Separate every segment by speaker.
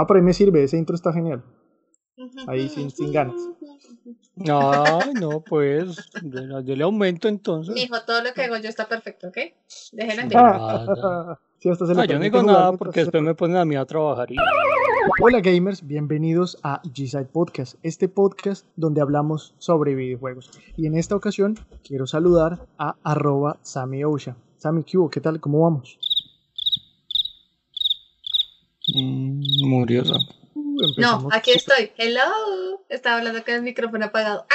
Speaker 1: Ah, por ahí me sirve, ese intro está genial. Ahí sin, sin ganas.
Speaker 2: Ay, no, pues, le aumento entonces.
Speaker 3: Mijo, todo lo que hago yo está perfecto, ¿ok? Déjenla en
Speaker 2: Ah,
Speaker 1: Sí, hasta se le
Speaker 2: Ah, yo no digo nada porque después me ponen a mí a trabajar y...
Speaker 1: Hola gamers, bienvenidos a G-Side Podcast, este podcast donde hablamos sobre videojuegos. Y en esta ocasión quiero saludar a arroba Sammy Ousha. Sammy, ¿qué hubo? ¿Qué tal? ¿Cómo vamos?
Speaker 2: Mm, murió.
Speaker 1: Uh,
Speaker 3: No, aquí estoy. Hello. Estaba hablando con el micrófono apagado.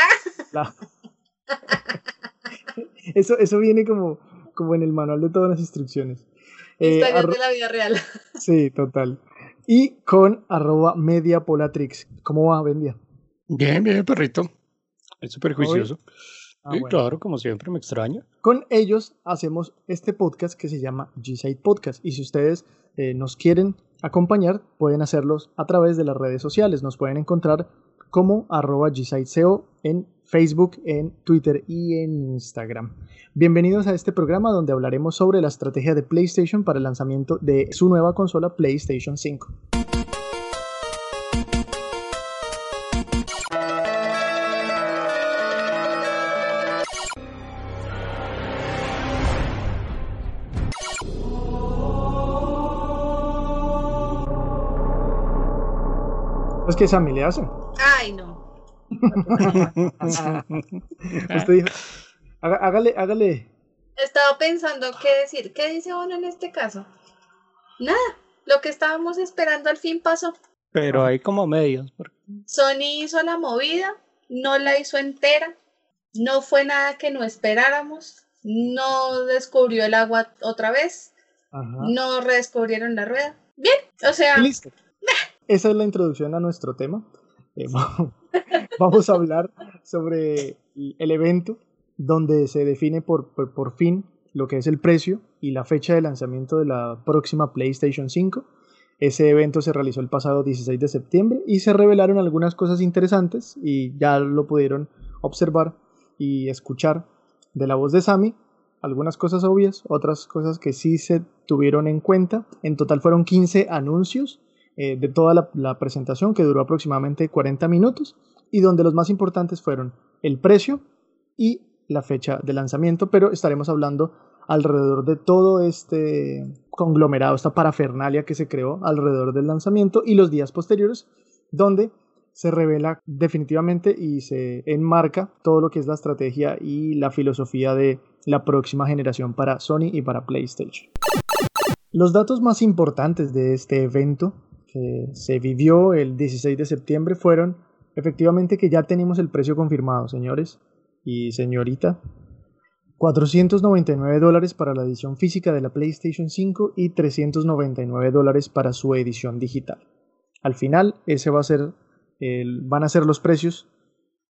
Speaker 3: ¡Ah!
Speaker 1: Eso, eso viene como, como en el manual de todas las instrucciones. Eh,
Speaker 3: Historias de la vida real.
Speaker 1: Sí, total. Y con arroba mediapolatrix. ¿Cómo va, Bendia?
Speaker 2: Bien, bien, perrito. Es súper juicioso.
Speaker 1: Ah,
Speaker 2: Sí,
Speaker 1: bueno.
Speaker 2: claro, como siempre, me extraña.
Speaker 1: Con ellos hacemos este podcast que se llama G-Side Podcast. Y si ustedes eh, nos quieren acompañar, pueden hacerlos a través de las redes sociales. Nos pueden encontrar como arroba en Facebook, en Twitter y en Instagram. Bienvenidos a este programa donde hablaremos sobre la estrategia de PlayStation para el lanzamiento de su nueva consola PlayStation 5. Es que Sammy le hace.
Speaker 3: Ay, no.
Speaker 1: Usted dijo, "Haga- hágale, hágale.
Speaker 3: Estaba pensando qué decir. ¿Qué dice uno en este caso? Nada. Lo que estábamos esperando al fin pasó.
Speaker 2: Pero hay como medios. porque-
Speaker 3: Sony hizo la movida, no la hizo entera, no fue nada que no esperáramos, no descubrió el agua otra vez,
Speaker 1: Ajá.
Speaker 3: no redescubrieron la rueda. Bien, o sea,
Speaker 1: listo. Esa es la introducción a nuestro tema. Eh, vamos- vamos a hablar sobre el evento donde se define por, por, por fin lo que es el precio y la fecha de lanzamiento de la próxima PlayStation 5. Ese evento se realizó el pasado 16 de septiembre y se revelaron algunas cosas interesantes y ya lo pudieron observar y escuchar de la voz de Sammy. Algunas cosas obvias, otras cosas que sí se tuvieron en cuenta. En total fueron 15 anuncios eh, de toda la, presentación que duró aproximadamente 40 minutos y donde los más importantes fueron el precio y la fecha de lanzamiento, pero estaremos hablando alrededor de todo este conglomerado, esta parafernalia que se creó alrededor del lanzamiento y los días posteriores, donde se revela definitivamente y se enmarca todo lo que es la estrategia y la filosofía de la próxima generación para Sony y para PlayStation. Los datos más importantes de este evento que se vivió el 16 de septiembre fueron efectivamente que ya tenemos el precio confirmado, señores y señorita. 499 dólares para la edición física de la PlayStation 5 y 399 dólares para su edición digital. Al final, ese va a ser el- van a ser los precios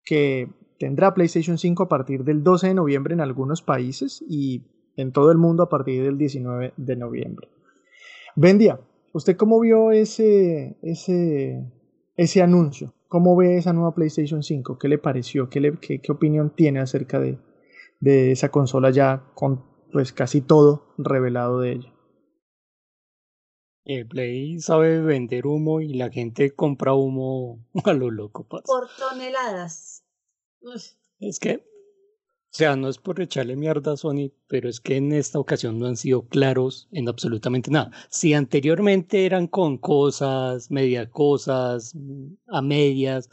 Speaker 1: que tendrá PlayStation 5 a partir del 12 de noviembre en algunos países y en todo el mundo a partir del 19 de noviembre. Bendia, ¿usted cómo vio ese, ese, ese anuncio? ¿Cómo ve esa nueva PlayStation 5? ¿Qué le pareció? ¿Qué, le- qué- qué opinión tiene acerca de, de esa consola ya con pues casi todo revelado de ella?
Speaker 2: El Play sabe vender humo y la gente compra humo a lo loco, parce.
Speaker 3: por toneladas. Uf,
Speaker 2: Es que, sea, no es por echarle mierda a Sony, pero es que en esta ocasión no han sido claros en absolutamente nada. Si anteriormente eran con cosas, media cosas, a medias,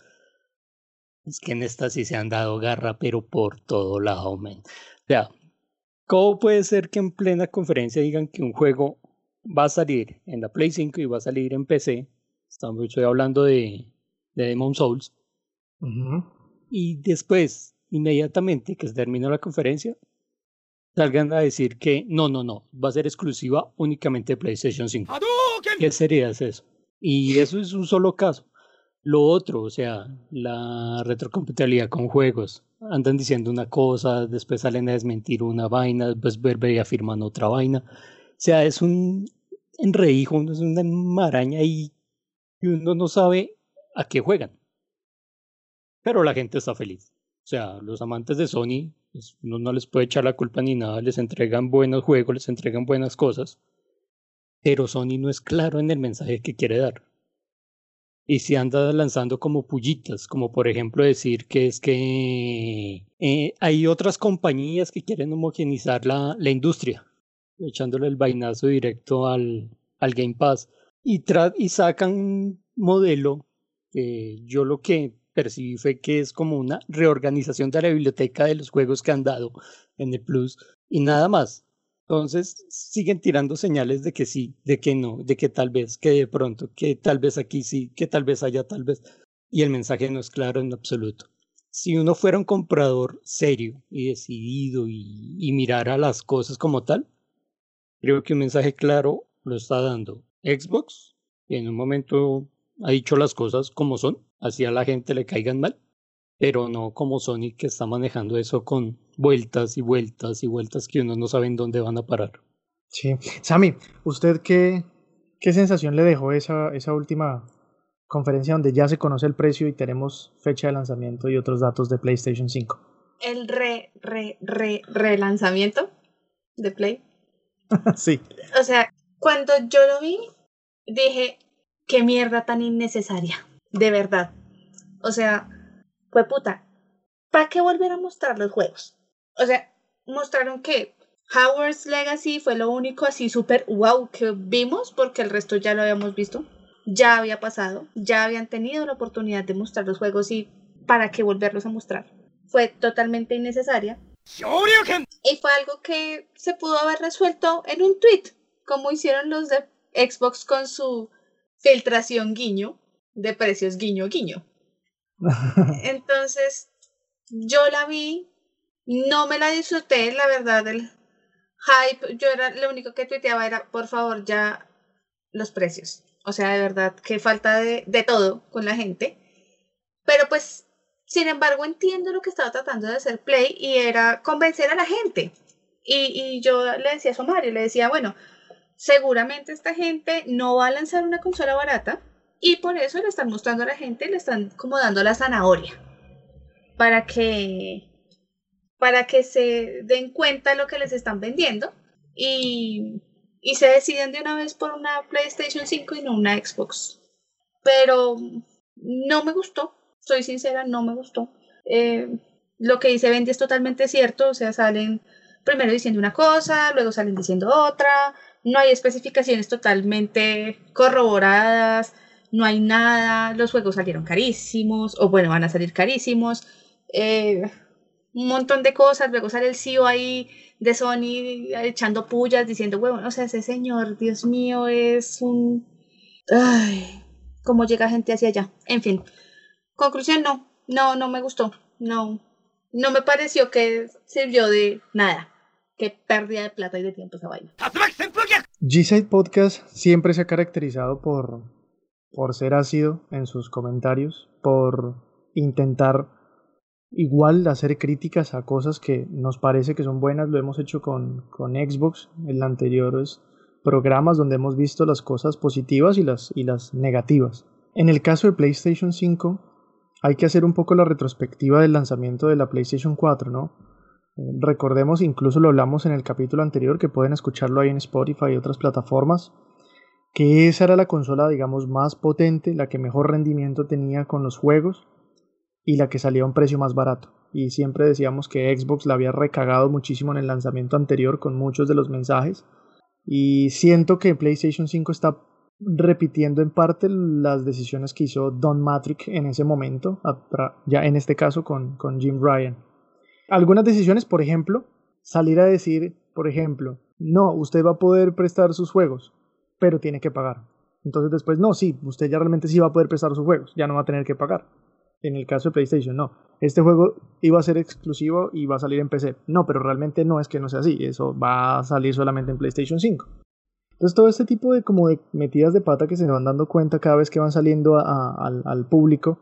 Speaker 2: es que en esta sí se han dado garra, pero por todo lado, men. O sea, ¿cómo puede ser que en plena conferencia digan que un juego va a salir en la Play 5 y va a salir en PC? Estamos hablando de, de Demon Souls y después, inmediatamente que se termina la conferencia, salgan a decir que no, no, no, va a ser exclusiva únicamente de PlayStation 5. ¿Qué sería eso? Y eso es un solo caso. Lo otro, o sea, la retrocompatibilidad con juegos. Andan diciendo una cosa, después salen a desmentir una vaina, después vuelven y afirman otra vaina. O sea, es un enredijo, es una maraña y uno no sabe a qué juegan. Pero la gente está feliz. O sea, los amantes de Sony, pues, no les puede echar la culpa ni nada, les entregan buenos juegos, les entregan buenas cosas. Pero Sony no es claro en el mensaje que quiere dar. y se anda lanzando como pullitas, como por ejemplo decir que es que eh, hay otras compañías que quieren homogenizar la, la industria, echándole el vainazo directo al, al Game Pass y, y sacan un modelo que yo lo que percibí fue que es como una reorganización de la biblioteca de los juegos que han dado en el Plus y nada más. Entonces siguen tirando señales de que sí, de que no, de que tal vez, que de pronto, que tal vez aquí sí, que tal vez allá tal vez. Y el mensaje no es claro en absoluto. Si uno fuera un comprador serio y decidido y, mirara las cosas como tal, creo que un mensaje claro lo está dando Xbox, que en un momento ha dicho las cosas como son, así a la gente le caigan mal, pero no como Sony que está manejando eso con vueltas y vueltas y vueltas que uno no sabe en dónde van a parar.
Speaker 1: Sí. Sammy, ¿usted qué, qué sensación le dejó esa, esa última conferencia donde ya se conoce el precio y tenemos fecha de lanzamiento y otros datos de PlayStation 5?
Speaker 3: El re, re, re, relanzamiento de Play.
Speaker 1: sí.
Speaker 3: O sea, cuando yo lo vi, dije, qué mierda tan innecesaria, de verdad. O sea, fue puta, ¿para qué volver a mostrar los juegos? O sea, mostraron que Howard's Legacy fue lo único así súper wow que vimos porque el resto ya lo habíamos visto, ya había pasado, ya habían tenido la oportunidad de mostrar los juegos y para qué volverlos a mostrar. Fue totalmente innecesaria. Y fue algo que se pudo haber resuelto en un tweet, como hicieron los de Xbox con su filtración guiño de precios guiño guiño. Entonces, yo la vi, no me la disfruté, la verdad, el hype, yo era lo único que tuiteaba era, por favor, ya los precios. O sea, de verdad, que falta de, de todo con la gente. Pero pues, sin embargo, entiendo lo que estaba tratando de hacer Play y era convencer a la gente. Y, y yo le decía a Mario, le decía, bueno, seguramente esta gente no va a lanzar una consola barata y por eso le están mostrando a la gente, le están como dando la zanahoria para que para que se den cuenta lo que les están vendiendo y, y se deciden de una vez por una PlayStation 5 y no una Xbox. Pero no me gustó, soy sincera, no me gustó. Eh, lo que dice Bendy es totalmente cierto, o sea, salen primero diciendo una cosa, luego salen diciendo otra, no hay especificaciones totalmente corroboradas, no hay nada, los juegos salieron carísimos, o bueno, van a salir carísimos, eh, un montón de cosas, luego sale el CEO ahí de Sony echando pullas, diciendo, bueno, o sea, ese señor, Dios mío, es un... Ay, cómo llega gente hacia allá. En fin, conclusión, no, no, no me gustó, no, no me pareció que sirvió de nada. Qué pérdida de plata y de tiempo esa vaina.
Speaker 1: G-Side Podcast siempre se ha caracterizado por, por ser ácido en sus comentarios, por intentar igual hacer críticas a cosas que nos parece que son buenas. Lo hemos hecho con, con Xbox en anteriores programas donde hemos visto las cosas positivas y las, y las negativas. En el caso de PlayStation 5, hay que hacer un poco la retrospectiva del lanzamiento de la PlayStation 4, ¿no? Recordemos, incluso lo hablamos en el capítulo anterior, que pueden escucharlo ahí en Spotify y otras plataformas, que esa era la consola, digamos, más potente, la que mejor rendimiento tenía con los juegos y la que salía a un precio más barato. Y siempre decíamos que Xbox la había recagado muchísimo en el lanzamiento anterior con muchos de los mensajes. Y siento que PlayStation 5 está repitiendo en parte las decisiones que hizo Don Matrix en ese momento, ya en este caso con, con Jim Ryan. Algunas decisiones, por ejemplo, salir a decir, por ejemplo, no, usted va a poder prestar sus juegos, pero tiene que pagar. Entonces después, no, sí, usted ya realmente sí va a poder prestar sus juegos, ya no va a tener que pagar. En el caso de PlayStation, no. Este juego iba a ser exclusivo y va a salir en PC. No, pero realmente no es que no sea así. Eso va a salir solamente en PlayStation 5. Entonces todo este tipo de como metidas de pata que se van dando cuenta cada vez que van saliendo al, al público,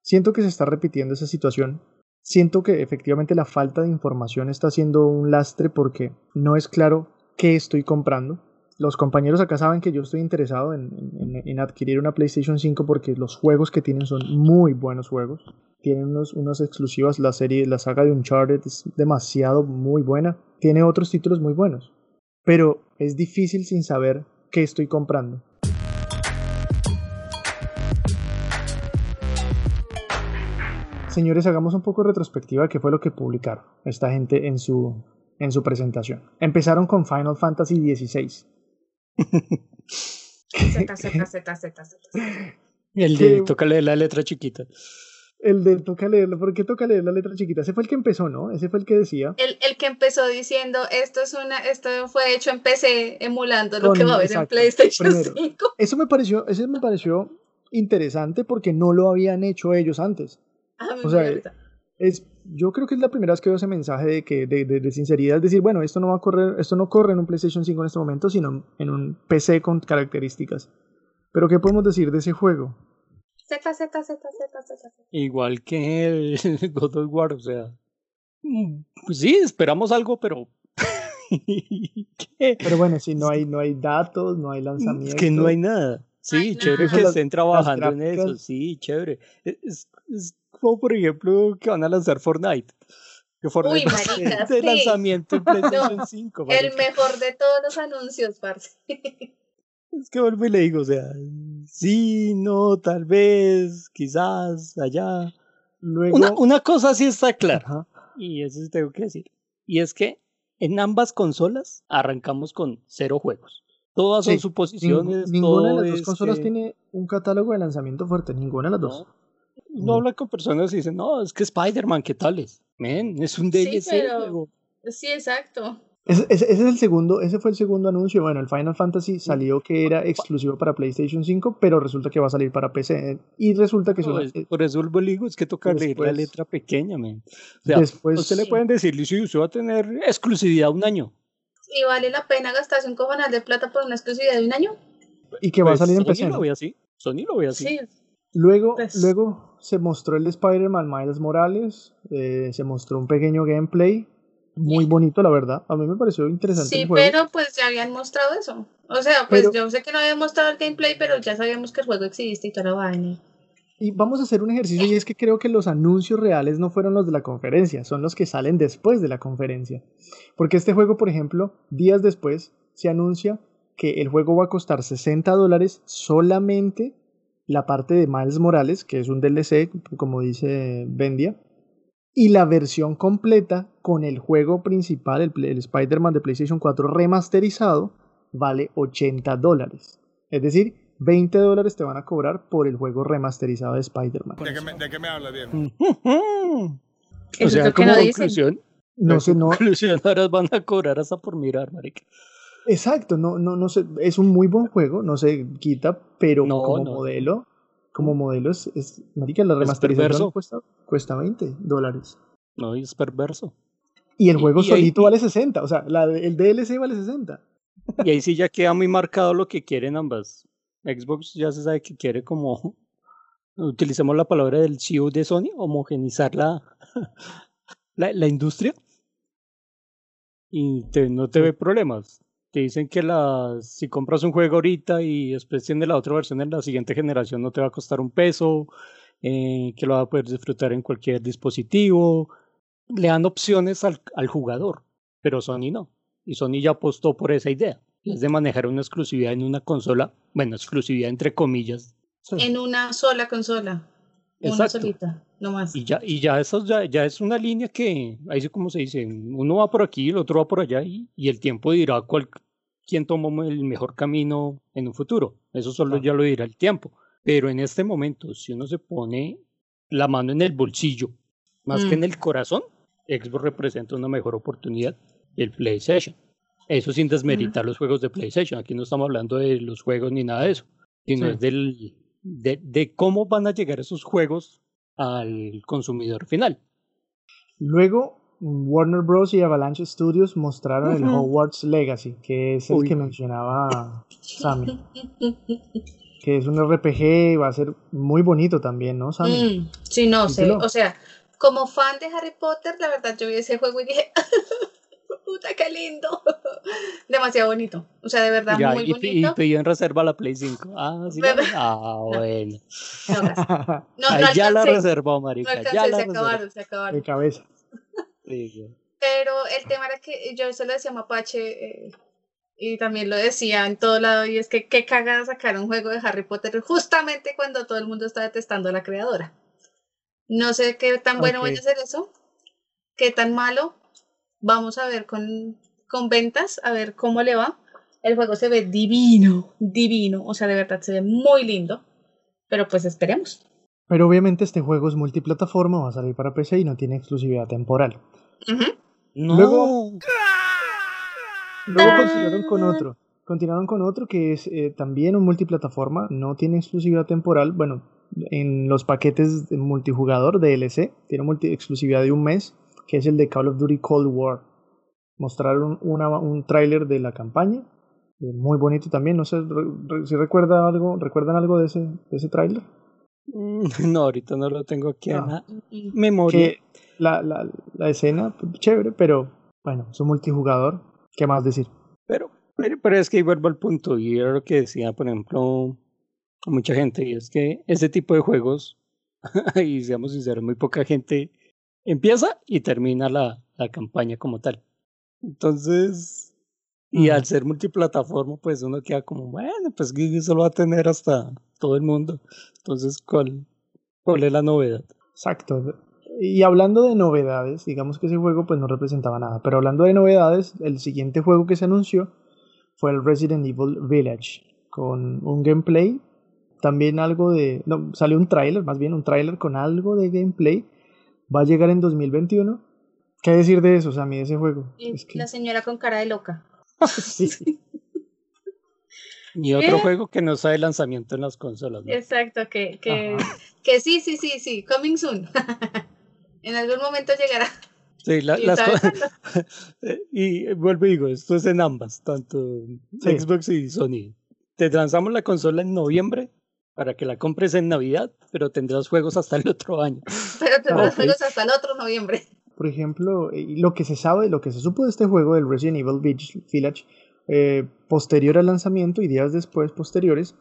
Speaker 1: siento que se está repitiendo esa situación Siento que efectivamente la falta de información está siendo un lastre porque no es claro qué estoy comprando. Los compañeros acá saben que yo estoy interesado en, adquirir una PlayStation 5 porque los juegos que tienen son muy buenos juegos. Tienen unos, unas exclusivas, la serie, la saga de Uncharted es demasiado muy buena. Tiene otros títulos muy buenos. Pero es difícil sin saber qué estoy comprando. Señores, hagamos un poco de retrospectiva de qué fue lo que publicaron esta gente en su, en su presentación. Empezaron con Final Fantasy XVI.
Speaker 3: Z, Z, Z, Z, Z.
Speaker 2: El de toca leer la letra chiquita.
Speaker 1: El de toca leerlo, ¿por qué toca leer la letra chiquita? Ese fue el que empezó, ¿no? Ese fue el que decía.
Speaker 3: El, el que empezó diciendo, esto es una, esto fue hecho en PC emulando lo que va a haber en PlayStation 5.
Speaker 1: Eso me pareció, ese me pareció interesante porque no lo habían hecho ellos antes.
Speaker 3: Ah,
Speaker 1: o sea, es, yo creo que es la primera vez que veo ese mensaje de que de, de, de, sinceridad, es decir, bueno, esto no va a correr, esto no corre en un PlayStation 5 en este momento, sino en un PC con características. Pero ¿qué podemos decir de ese juego?
Speaker 3: Z, Z, Z, Z, Z.
Speaker 2: Igual que el God of War, o sea. Pues sí, esperamos algo, pero.
Speaker 1: ¿Qué? Pero bueno, sí, no hay, no hay datos, no hay lanzamientos.
Speaker 2: Es que no hay nada. Sí, Ay, chévere no. que estén trabajando en eso, sí, chévere. Es, es, como por ejemplo que van a lanzar Fortnite. Que
Speaker 3: Uy,
Speaker 2: Fortnite
Speaker 3: marica,
Speaker 2: de
Speaker 3: sí.
Speaker 2: lanzamiento en PlayStation
Speaker 3: No,
Speaker 2: 5. marica.
Speaker 3: El mejor de todos los anuncios, parce.
Speaker 2: Es que vuelvo y le digo, o sea, sí, no, tal vez, quizás, allá.
Speaker 1: Luego,
Speaker 2: Una, una cosa sí está clara,
Speaker 1: Ajá.
Speaker 2: y eso sí tengo que decir, y es que en ambas consolas arrancamos con cero juegos. Todas son
Speaker 1: Sí,
Speaker 2: suposiciones.
Speaker 1: Ning- ninguna de las dos consolas
Speaker 2: que-
Speaker 1: tiene un catálogo de lanzamiento fuerte, ninguna de las dos.
Speaker 2: No, no habla con personas y dicen, no, es que Spider-Man, ¿qué tales? Men, es un
Speaker 3: Sí,
Speaker 2: DLC.
Speaker 3: pero-
Speaker 2: juego".
Speaker 3: Sí, exacto.
Speaker 1: Ese, ese- ese es el segundo, ese fue el segundo anuncio. Bueno, el Final Fantasy salió que era exclusivo para PlayStation 5, pero resulta que va a salir para PC. Y resulta que es
Speaker 2: No, es- por eso vuelvo y digo, es que toca leer la letra pequeña, men. O sea,
Speaker 1: después,
Speaker 2: usted le pueden decir, sí, usted va a tener exclusividad un año.
Speaker 3: ¿Y vale la pena gastarse un cojonal de plata por una exclusividad de un año?
Speaker 1: y que va a
Speaker 2: Pues,
Speaker 1: salir en
Speaker 2: Sony
Speaker 1: PC.
Speaker 2: lo ve así. Sony lo ve así.
Speaker 3: Sí.
Speaker 1: Luego,
Speaker 3: Pues-
Speaker 1: luego se mostró el de Spider-Man Miles Morales, eh, se mostró un pequeño gameplay, muy bonito la verdad, a mí me pareció interesante
Speaker 3: Sí,
Speaker 1: el juego.
Speaker 3: pero pues ya habían mostrado eso. O sea, pues
Speaker 1: Pero-
Speaker 3: yo sé que no habían mostrado el gameplay, pero ya sabíamos que el juego existe y toda la vaina.
Speaker 1: Y vamos a hacer un ejercicio y es que creo que los anuncios reales no fueron los de la conferencia, son los que salen después de la conferencia. Porque este juego, por ejemplo, días después se anuncia que el juego va a costar 60 dólares solamente la parte de Miles Morales, que es un DLC, como dice Vendia, y la versión completa con el juego principal, el, el Spider-Man de PlayStation 4 remasterizado, vale 80 dólares. Es decir, 20 dólares te van a cobrar por el juego remasterizado de Spider-Man.
Speaker 4: ¿De qué me, de qué me habla, Diego?
Speaker 2: o sea, como
Speaker 3: no dicen.
Speaker 2: conclusión,
Speaker 1: No sé, no,
Speaker 2: conclusión, ahora van a cobrar hasta por mirar, marica.
Speaker 1: Exacto, no, no, no sé, es un muy buen juego, no se quita, pero
Speaker 2: No,
Speaker 1: como
Speaker 2: no.
Speaker 1: modelo, como modelo es, es marica, la remasterización cuesta, cuesta 20 dólares.
Speaker 2: No, y es perverso.
Speaker 1: Y el juego
Speaker 2: y
Speaker 1: solito vale 60, o sea, la el DLC vale 60.
Speaker 2: Y ahí sí ya queda muy marcado lo que quieren ambas. Xbox ya se sabe que quiere como, utilicemos la palabra del CEO de Sony, homogenizar la, la, la industria. Y te- no te ve problemas. Te dicen que la, si compras un juego ahorita y después tienes la otra versión en la siguiente generación no te va a costar un peso, eh, que lo va a poder disfrutar en cualquier dispositivo. Le dan opciones al, al jugador, pero Sony no. Y Sony ya apostó por esa idea. Es de manejar una exclusividad en una consola, bueno, exclusividad entre comillas.
Speaker 3: En una sola consola. Una
Speaker 2: Exacto.
Speaker 3: solita, no más.
Speaker 2: Y ya, y ya eso ya, ya es una línea que, ahí sí como se dice, uno va por aquí, el otro va por allá, y, y el tiempo dirá cuál, quién tomó el mejor camino en un futuro. Eso solo ya lo dirá el tiempo. Pero en este momento, si uno se pone la mano en el bolsillo, más que
Speaker 3: Mm.
Speaker 2: en el corazón, Xbox representa una mejor oportunidad el PlayStation. Eso sin desmeritar los juegos de PlayStation. Aquí no estamos hablando de los juegos ni nada de eso, sino
Speaker 1: Sí.
Speaker 2: es del, de, de cómo van a llegar esos juegos al consumidor final.
Speaker 1: Luego, Warner Bros. y Avalanche Studios mostraron el
Speaker 2: Ujú.
Speaker 1: Hogwarts Legacy, que es el
Speaker 2: Uy.
Speaker 1: que mencionaba Sammy. Que es un RPG, va a ser muy bonito también, ¿no, Sammy?
Speaker 3: Mm, sí, no sé. O sea, como fan de Harry Potter, la verdad, yo vi ese juego y dije, puta, qué lindo. Demasiado bonito. O sea, de verdad,
Speaker 2: Ya,
Speaker 3: muy
Speaker 2: y, y
Speaker 3: bonito.
Speaker 2: pidió en reserva la Play 5. Ah, sí. Ah, bueno.
Speaker 3: No. No, no
Speaker 2: ya la reservó,
Speaker 3: no
Speaker 2: marica. ya
Speaker 3: alcancé,
Speaker 2: la
Speaker 3: se
Speaker 2: reservó.
Speaker 3: acabaron, se acabaron.
Speaker 1: de cabeza.
Speaker 3: Pero el tema era que yo se lo decía a Mapache eh, y también lo decía en todo lado y es que qué cagada sacar un juego de Harry Potter justamente cuando todo el mundo está detestando a la creadora. No sé qué tan bueno voy a hacer eso, qué tan malo. Vamos a ver con, con ventas, a ver cómo le va. El juego se ve divino, divino, o sea, de verdad se ve muy lindo, pero pues esperemos.
Speaker 1: Pero obviamente este juego es multiplataforma, va a salir para PC y no tiene exclusividad temporal.
Speaker 2: No.
Speaker 1: Luego, luego continuaron con otro. Continuaron con otro que es eh, también un multiplataforma, no tiene exclusividad temporal. Bueno, en los paquetes de multijugador DLC tiene multi exclusividad de un mes, que es el de Call of Duty Cold War. Mostraron una, un tráiler de la campaña, eh, muy bonito también. No sé si recuerda algo, recuerdan algo de ese, de ese tráiler.
Speaker 2: Mm, no, ahorita no lo tengo aquí en ah. memoria.
Speaker 1: la, la, la escena, pues, chévere, pero bueno, es un multijugador. ¿Qué más decir?
Speaker 2: Pero, pero, pero es que vuelvo al punto, y era lo que decía, por ejemplo, mucha gente, y es que ese tipo de juegos, y seamos sinceros, muy poca gente empieza y termina la, la campaña como tal. Entonces, y al ser multiplataforma, pues uno queda como, bueno, pues eso lo va a tener hasta todo el mundo. Entonces, ¿cuál, cuál es la novedad?
Speaker 1: Exacto. Y hablando de novedades, digamos que ese juego pues no representaba nada, pero hablando de novedades, el siguiente juego que se anunció fue el Resident Evil Village, con un gameplay, también algo de... No, salió un tráiler, más bien un tráiler con algo de gameplay, va a llegar en 2021. ¿Qué decir de eso, Sammy, de ese juego?
Speaker 3: La señora con cara de loca.
Speaker 1: sí.
Speaker 2: Y otro juego que no sabe lanzamiento en las consolas.
Speaker 3: Exacto, que, que, que sí, sí, sí, sí, coming soon. en algún momento llegará.
Speaker 2: Sí, las cosas. y vuelvo y digo, esto es en ambas, tanto Xbox y Sony. Te lanzamos la consola en noviembre para que la compres en Navidad, pero tendrás juegos hasta el otro año.
Speaker 3: Pero tendrás juegos hasta el otro noviembre.
Speaker 1: Por ejemplo, lo que se sabe, lo que se supo de este juego, del Resident Evil Village, eh, posterior al lanzamiento y días después posteriores,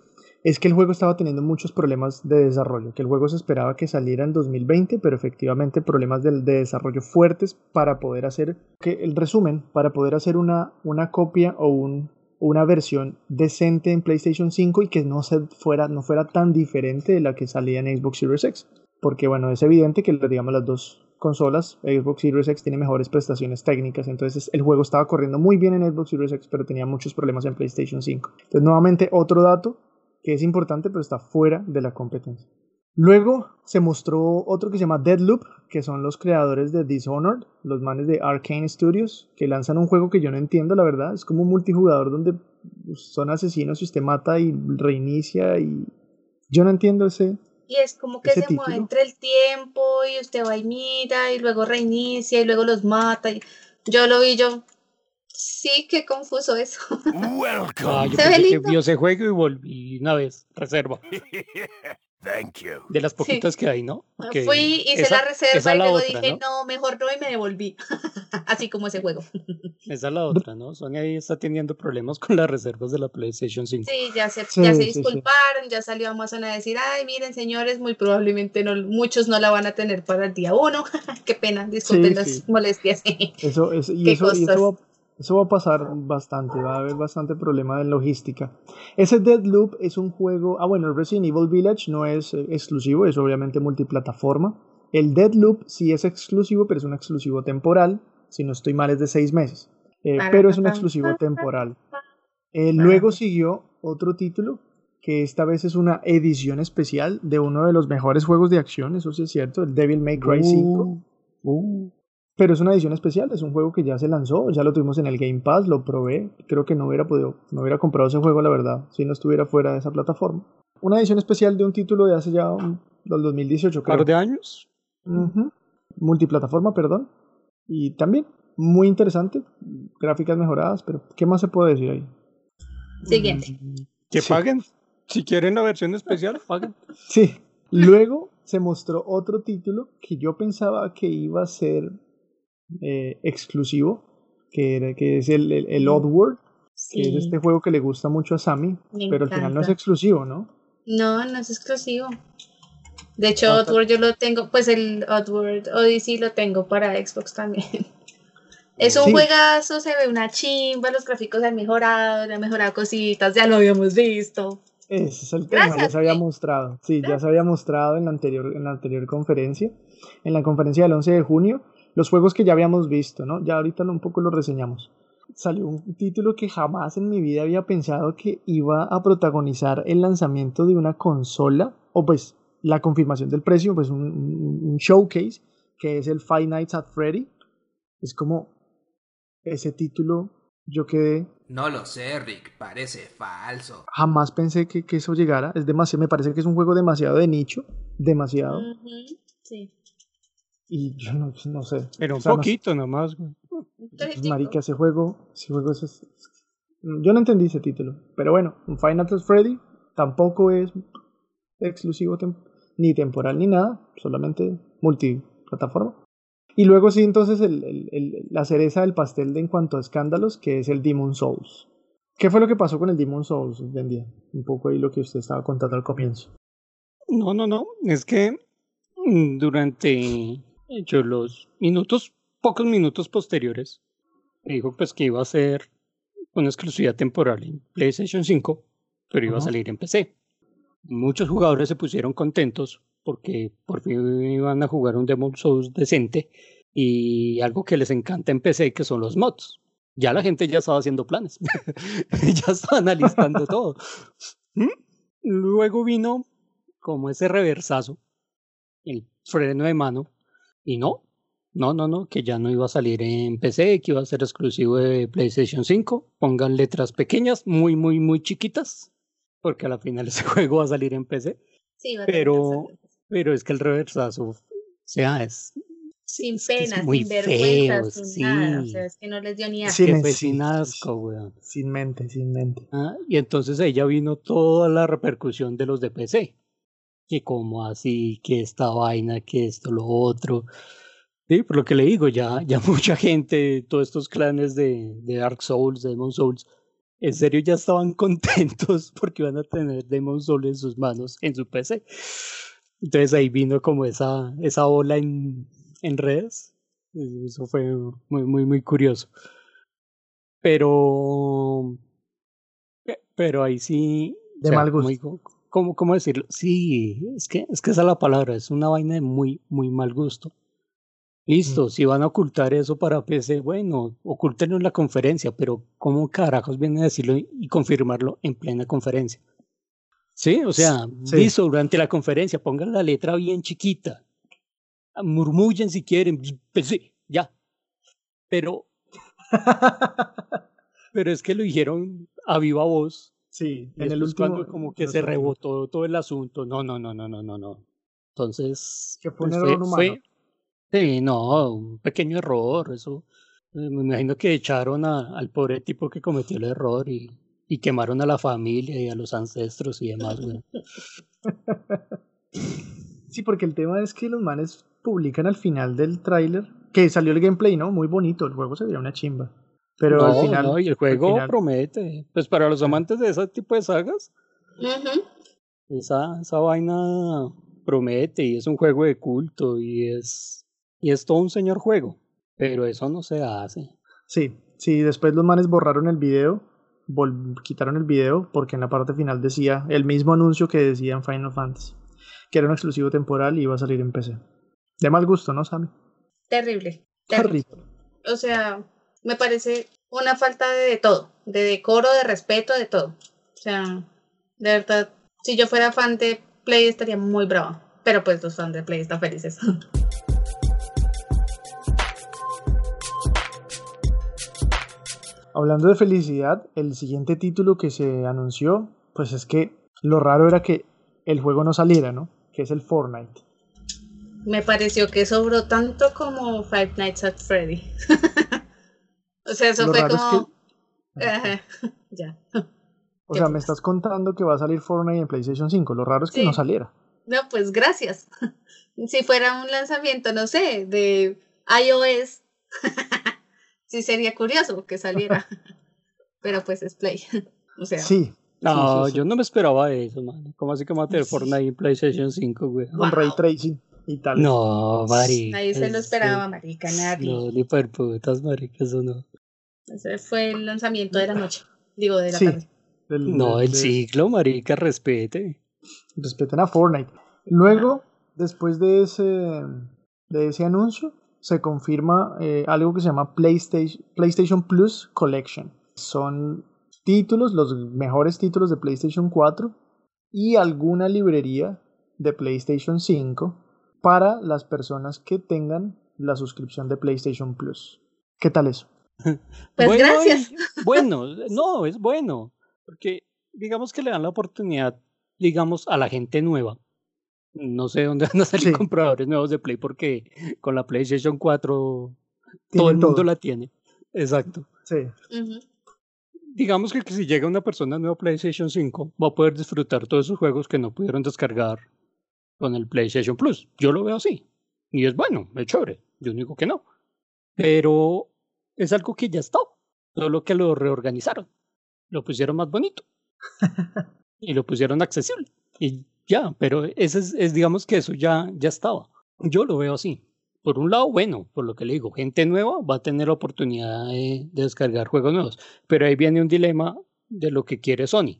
Speaker 1: es que el juego estaba teniendo muchos problemas de desarrollo, que el juego se esperaba que saliera en 2020, pero efectivamente problemas de, desarrollo fuertes para poder hacer, que el resumen, para poder hacer una, una copia o un, una versión decente en PlayStation 5 y que no, se fuera, no fuera tan diferente de la que salía en Xbox Series X. Porque bueno, es evidente que digamos las dos consolas, Xbox Series X tiene mejores prestaciones técnicas, entonces el juego estaba corriendo muy bien en Xbox Series X, pero tenía muchos problemas en PlayStation 5. Entonces nuevamente otro dato que es importante, pero está fuera de la competencia. Luego se mostró otro que se llama Deadloop, que son los creadores de Dishonored, los manes de Arkane Studios, que lanzan un juego que yo no entiendo, la verdad. Es como un multijugador donde son asesinos y usted mata y reinicia y yo no entiendo ese,
Speaker 3: y es como que se mueve entre el tiempo y usted va y mira y luego reinicia y luego los mata. Y yo lo vi yo. Sí, qué confuso eso.
Speaker 2: Ah, yo pensé que vio ese juego y volví una vez, reserva. De las poquitas que hay, ¿no?
Speaker 3: Fui, hice la reserva y luego dije, ¿no? mejor no, y me devolví. Así como ese juego.
Speaker 2: esa es la otra, ¿no? Sony ahí está teniendo problemas con las reservas de la PlayStation 5.
Speaker 3: Sí, ya se, ya se disculparon, ya salió Amazon a decir, ay, miren, señores, muy probablemente no, muchos no la van a tener para el día uno. Qué pena, disculpen las molestias.
Speaker 1: Eso, eso, y, eso, y eso eso va a pasar bastante, va a haber bastante problema de logística. Ese Deadloop es un juego. Ah, bueno, el Resident Evil Village no es eh, exclusivo, es obviamente multiplataforma. El Deadloop sí es exclusivo, pero es un exclusivo temporal. Si no estoy mal, es de seis meses. Eh, pero es un exclusivo temporal. Eh, luego siguió otro título, que esta vez es una edición especial de uno de los mejores juegos de acción, eso sí es cierto, el Devil May Cry 5. Pero es una edición especial, es un juego que ya se lanzó, ya lo tuvimos en el Game Pass, lo probé. Creo que no hubiera podido, no hubiera comprado ese juego, la verdad, si no estuviera fuera de esa plataforma. Una edición especial de un título de hace ya del 2018, creo.
Speaker 2: ¿Par de años?
Speaker 1: Multiplataforma, perdón. Y también muy interesante, gráficas mejoradas, pero ¿qué más se puede decir ahí?
Speaker 3: Siguiente.
Speaker 2: Que paguen. Si quieren la versión especial, paguen.
Speaker 1: Sí. Luego se mostró otro título que yo pensaba que iba a ser eh, exclusivo, que, que es el, el, Oddworld, que es este juego que le gusta mucho a Sammy, pero al final no es exclusivo, ¿no?
Speaker 3: No, no es exclusivo. De hecho, Oddworld yo lo tengo, pues el Oddworld Odyssey lo tengo para Xbox también. Es un juegazo, se ve una chimba, los gráficos han mejorado, han mejorado cositas, ya lo habíamos visto.
Speaker 1: Ese es el tema, ya se había mostrado. Sí, ya se había mostrado en la, anterior, en la anterior conferencia, en la conferencia del 11 de junio, los juegos que ya habíamos visto, ¿no? Ya ahorita un poco lo reseñamos. Salió un título que jamás en mi vida había pensado que iba a protagonizar el lanzamiento de una consola, o pues la confirmación del precio, pues un, un showcase, que es el Five Nights at Freddy. Es como ese título, yo quedé
Speaker 4: no lo sé, Rick, parece falso.
Speaker 1: Jamás pensé que, que, eso llegara. Es demasiado, me parece que es un juego demasiado de nicho. Demasiado.
Speaker 3: Sí.
Speaker 1: Y yo no, no sé.
Speaker 2: Pero un poquito nomás, güey.
Speaker 1: Marica, ese juego, ese juego es, Yo no entendí ese título. Pero bueno, Final Fantasy Freddy tampoco es exclusivo ni temporal ni nada. Solamente multiplataforma. Y luego sí, entonces el, el, la cereza del pastel de en cuanto a escándalos, que es el Demon Souls. ¿Qué fue lo que pasó con el Demon Souls, vendía Un poco ahí lo que usted estaba contando al comienzo.
Speaker 2: No, no, no. Es que mm, durante hecho, los minutos, pocos minutos posteriores, dijo pues que iba a ser una exclusividad temporal en PlayStation 5, pero iba a salir en PC. Muchos jugadores se pusieron contentos porque por fin iban a jugar un Demon Souls decente y algo que les encanta en PC que son los mods. Ya la gente ya estaba haciendo planes, ya estaban alistando todo. ¿Mm? Luego vino como ese reversazo, el freno de mano, y no, no, no, no, que ya no iba a salir en PC, que iba a ser exclusivo de PlayStation 5. Pongan letras pequeñas, muy, muy, muy chiquitas, porque a la final ese juego va a salir en PC.
Speaker 3: Sí, va a
Speaker 2: pero, pero es que el reversazo, o sea, es
Speaker 3: sin pena, sin vergüenza, sin nada. O sea, es que no les dio ni asco.
Speaker 2: Sin, sin asco, weón.
Speaker 1: Sin mente, sin mente.
Speaker 2: Ah, y entonces ahí ya vino toda la repercusión de los de PC. Que como así, que esta vaina, que esto, lo otro. Sí, por lo que le digo, ya, ya mucha gente, todos estos clanes de, de Dark Souls, de Demon Souls, en serio ya estaban contentos porque iban a tener Demon Souls en sus manos, en su PC. Entonces ahí vino como esa, esa ola en, en redes. Eso fue muy, muy, muy curioso. Pero. Pero ahí sí.
Speaker 1: De mal gusto.
Speaker 2: ¿Cómo, ¿Cómo decirlo? Sí, es que, es que esa es la palabra. Es una vaina de muy, muy mal gusto. Listo, mm. si van a ocultar eso para PC, bueno, ocultenlo en la conferencia, pero ¿cómo carajos vienen a decirlo y confirmarlo en plena conferencia? Sí, o sea, listo, durante la conferencia pongan la letra bien chiquita, murmullen si quieren, pues sí, ya. Pero, pero es que lo dijeron a viva voz.
Speaker 1: Sí,
Speaker 2: en el último. Cuando como que se rebotó todo el asunto. No, no, no, no, no, no, no. Entonces.
Speaker 1: Que fue un pues, error
Speaker 2: humano. sí, no, un pequeño error. Eso. Me imagino que echaron a, al pobre tipo que cometió el error y y quemaron a la familia y a los ancestros y demás, güey.
Speaker 1: Sí, porque el tema es que los manes publican al final del tráiler que salió el gameplay, ¿no? Muy bonito, el juego se veía una chimba. Pero al final.
Speaker 2: No, y el juego promete. Pues para los amantes de ese tipo de sagas, esa, esa vaina promete y es un juego de culto y es, y es todo un señor juego. Pero eso no se hace.
Speaker 1: Sí, sí, después los manes borraron el video quitaron el video porque en la parte final decía el mismo anuncio que decía en Final Fantasy, que era un exclusivo temporal y iba a salir en PC. De mal gusto, ¿no, Sammy?
Speaker 3: Terrible. Terrible. O sea, me parece una falta de, todo, de decoro, de respeto, de todo. O sea, de verdad, si yo fuera fan de Play estaría muy bravo. Pero pues los fans de Play están felices.
Speaker 1: Hablando de felicidad, el siguiente título que se anunció, pues es que lo raro era que el juego no saliera, ¿no? Que es el Fortnite.
Speaker 3: Me pareció que sobró tanto como Five Nights at Freddy. o sea, eso fue como... ya.
Speaker 1: O sea, me estás contando que va a salir Fortnite en PlayStation 5. Lo raro es que no saliera.
Speaker 3: No, pues gracias. si fuera un lanzamiento, no sé, de iOS sí sería curioso que saliera. Pero pues es Play. o sea.
Speaker 1: Sí.
Speaker 2: No, yo no me esperaba eso, man. ¿Cómo así que va a tener Fortnite en PlayStation 5, güey?
Speaker 1: Con Ray Tracing y tal.
Speaker 2: No, Mari.
Speaker 3: Nadie se lo esperaba, marica, nadie.
Speaker 2: No, ni por putas, marica, eso no.
Speaker 3: Ese fue el lanzamiento de la noche. Digo, de la tarde.
Speaker 1: del-
Speaker 2: No,
Speaker 1: del-
Speaker 2: el ciclo, marica, respete.
Speaker 1: Respeten a Fortnite. Luego, después de ese, de ese anuncio, se confirma eh, algo que se llama PlayStation, PlayStation Plus Collection. Son títulos, los mejores títulos de PlayStation 4 y alguna librería de PlayStation 5 para las personas que tengan la suscripción de PlayStation Plus. ¿Qué tal eso?
Speaker 3: Pues
Speaker 2: Bueno,
Speaker 3: gracias.
Speaker 2: y- bueno, no, es bueno. Porque digamos que le dan la oportunidad, digamos, a la gente nueva. No sé dónde van a salir
Speaker 1: Sí.
Speaker 2: compradores nuevos de Play porque con la PlayStation 4 todo el mundo
Speaker 1: todo.
Speaker 2: la tiene. Exacto.
Speaker 1: Sí.
Speaker 2: Digamos que, que si llega una persona nueva a PlayStation 5, va a poder disfrutar todos esos juegos que no pudieron descargar con el PlayStation Plus. Yo lo veo así. Y es bueno, es chévere. Yo no digo que no. Pero es algo que ya está. Solo que lo reorganizaron. Lo pusieron más bonito. y lo pusieron accesible. Y ya, pero ese es, es, digamos que eso ya, ya estaba. Yo lo veo así. Por un lado, bueno, por lo que le digo, gente nueva va a tener la oportunidad de, de descargar juegos nuevos. Pero ahí viene un dilema de lo que quiere Sony.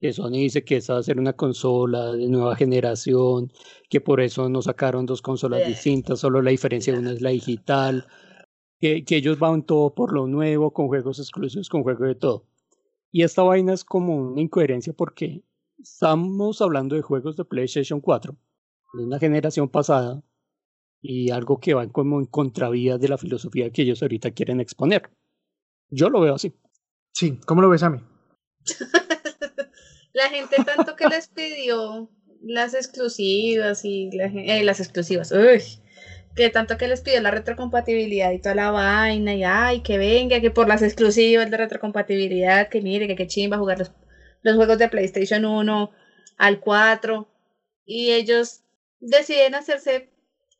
Speaker 2: Que Sony dice que esa va a ser una consola de nueva generación, que por eso no sacaron dos consolas distintas, solo la diferencia de una es la digital, que, que ellos van todo por lo nuevo, con juegos exclusivos, con juegos de todo. Y esta vaina es como una incoherencia porque estamos hablando de juegos de PlayStation 4, de una generación pasada, y algo que va como en contravía de la filosofía que ellos ahorita quieren exponer. Yo lo veo así.
Speaker 1: sí. ¿Cómo lo ves a mí?
Speaker 3: La gente tanto que les pidió las exclusivas y la eh, las exclusivas, uy, que tanto que les pidió la retrocompatibilidad y toda la vaina y ay, que venga, que por las exclusivas de retrocompatibilidad, que mire, que qué chimba jugar los, los juegos de PlayStation 1 al 4 y ellos deciden hacerse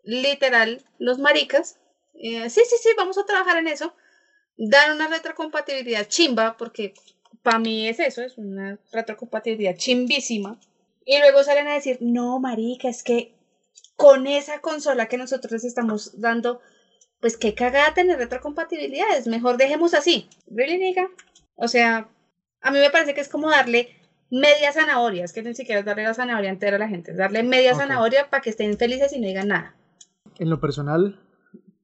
Speaker 3: literal los maricas. eh, sí, sí, sí, vamos a trabajar en eso. Dar una retrocompatibilidad chimba porque para mí es eso, es una retrocompatibilidad chimbísima. Y luego salen a decir, no, marica, es que con esa consola que nosotros estamos dando, pues qué cagada tener retrocompatibilidades, mejor dejemos así. ¿Really, nigga? O sea, a mí me parece que es como darle media zanahoria, es que ni siquiera es darle la zanahoria entera a la gente, es darle media zanahoria para que estén felices y no digan nada.
Speaker 1: En lo personal,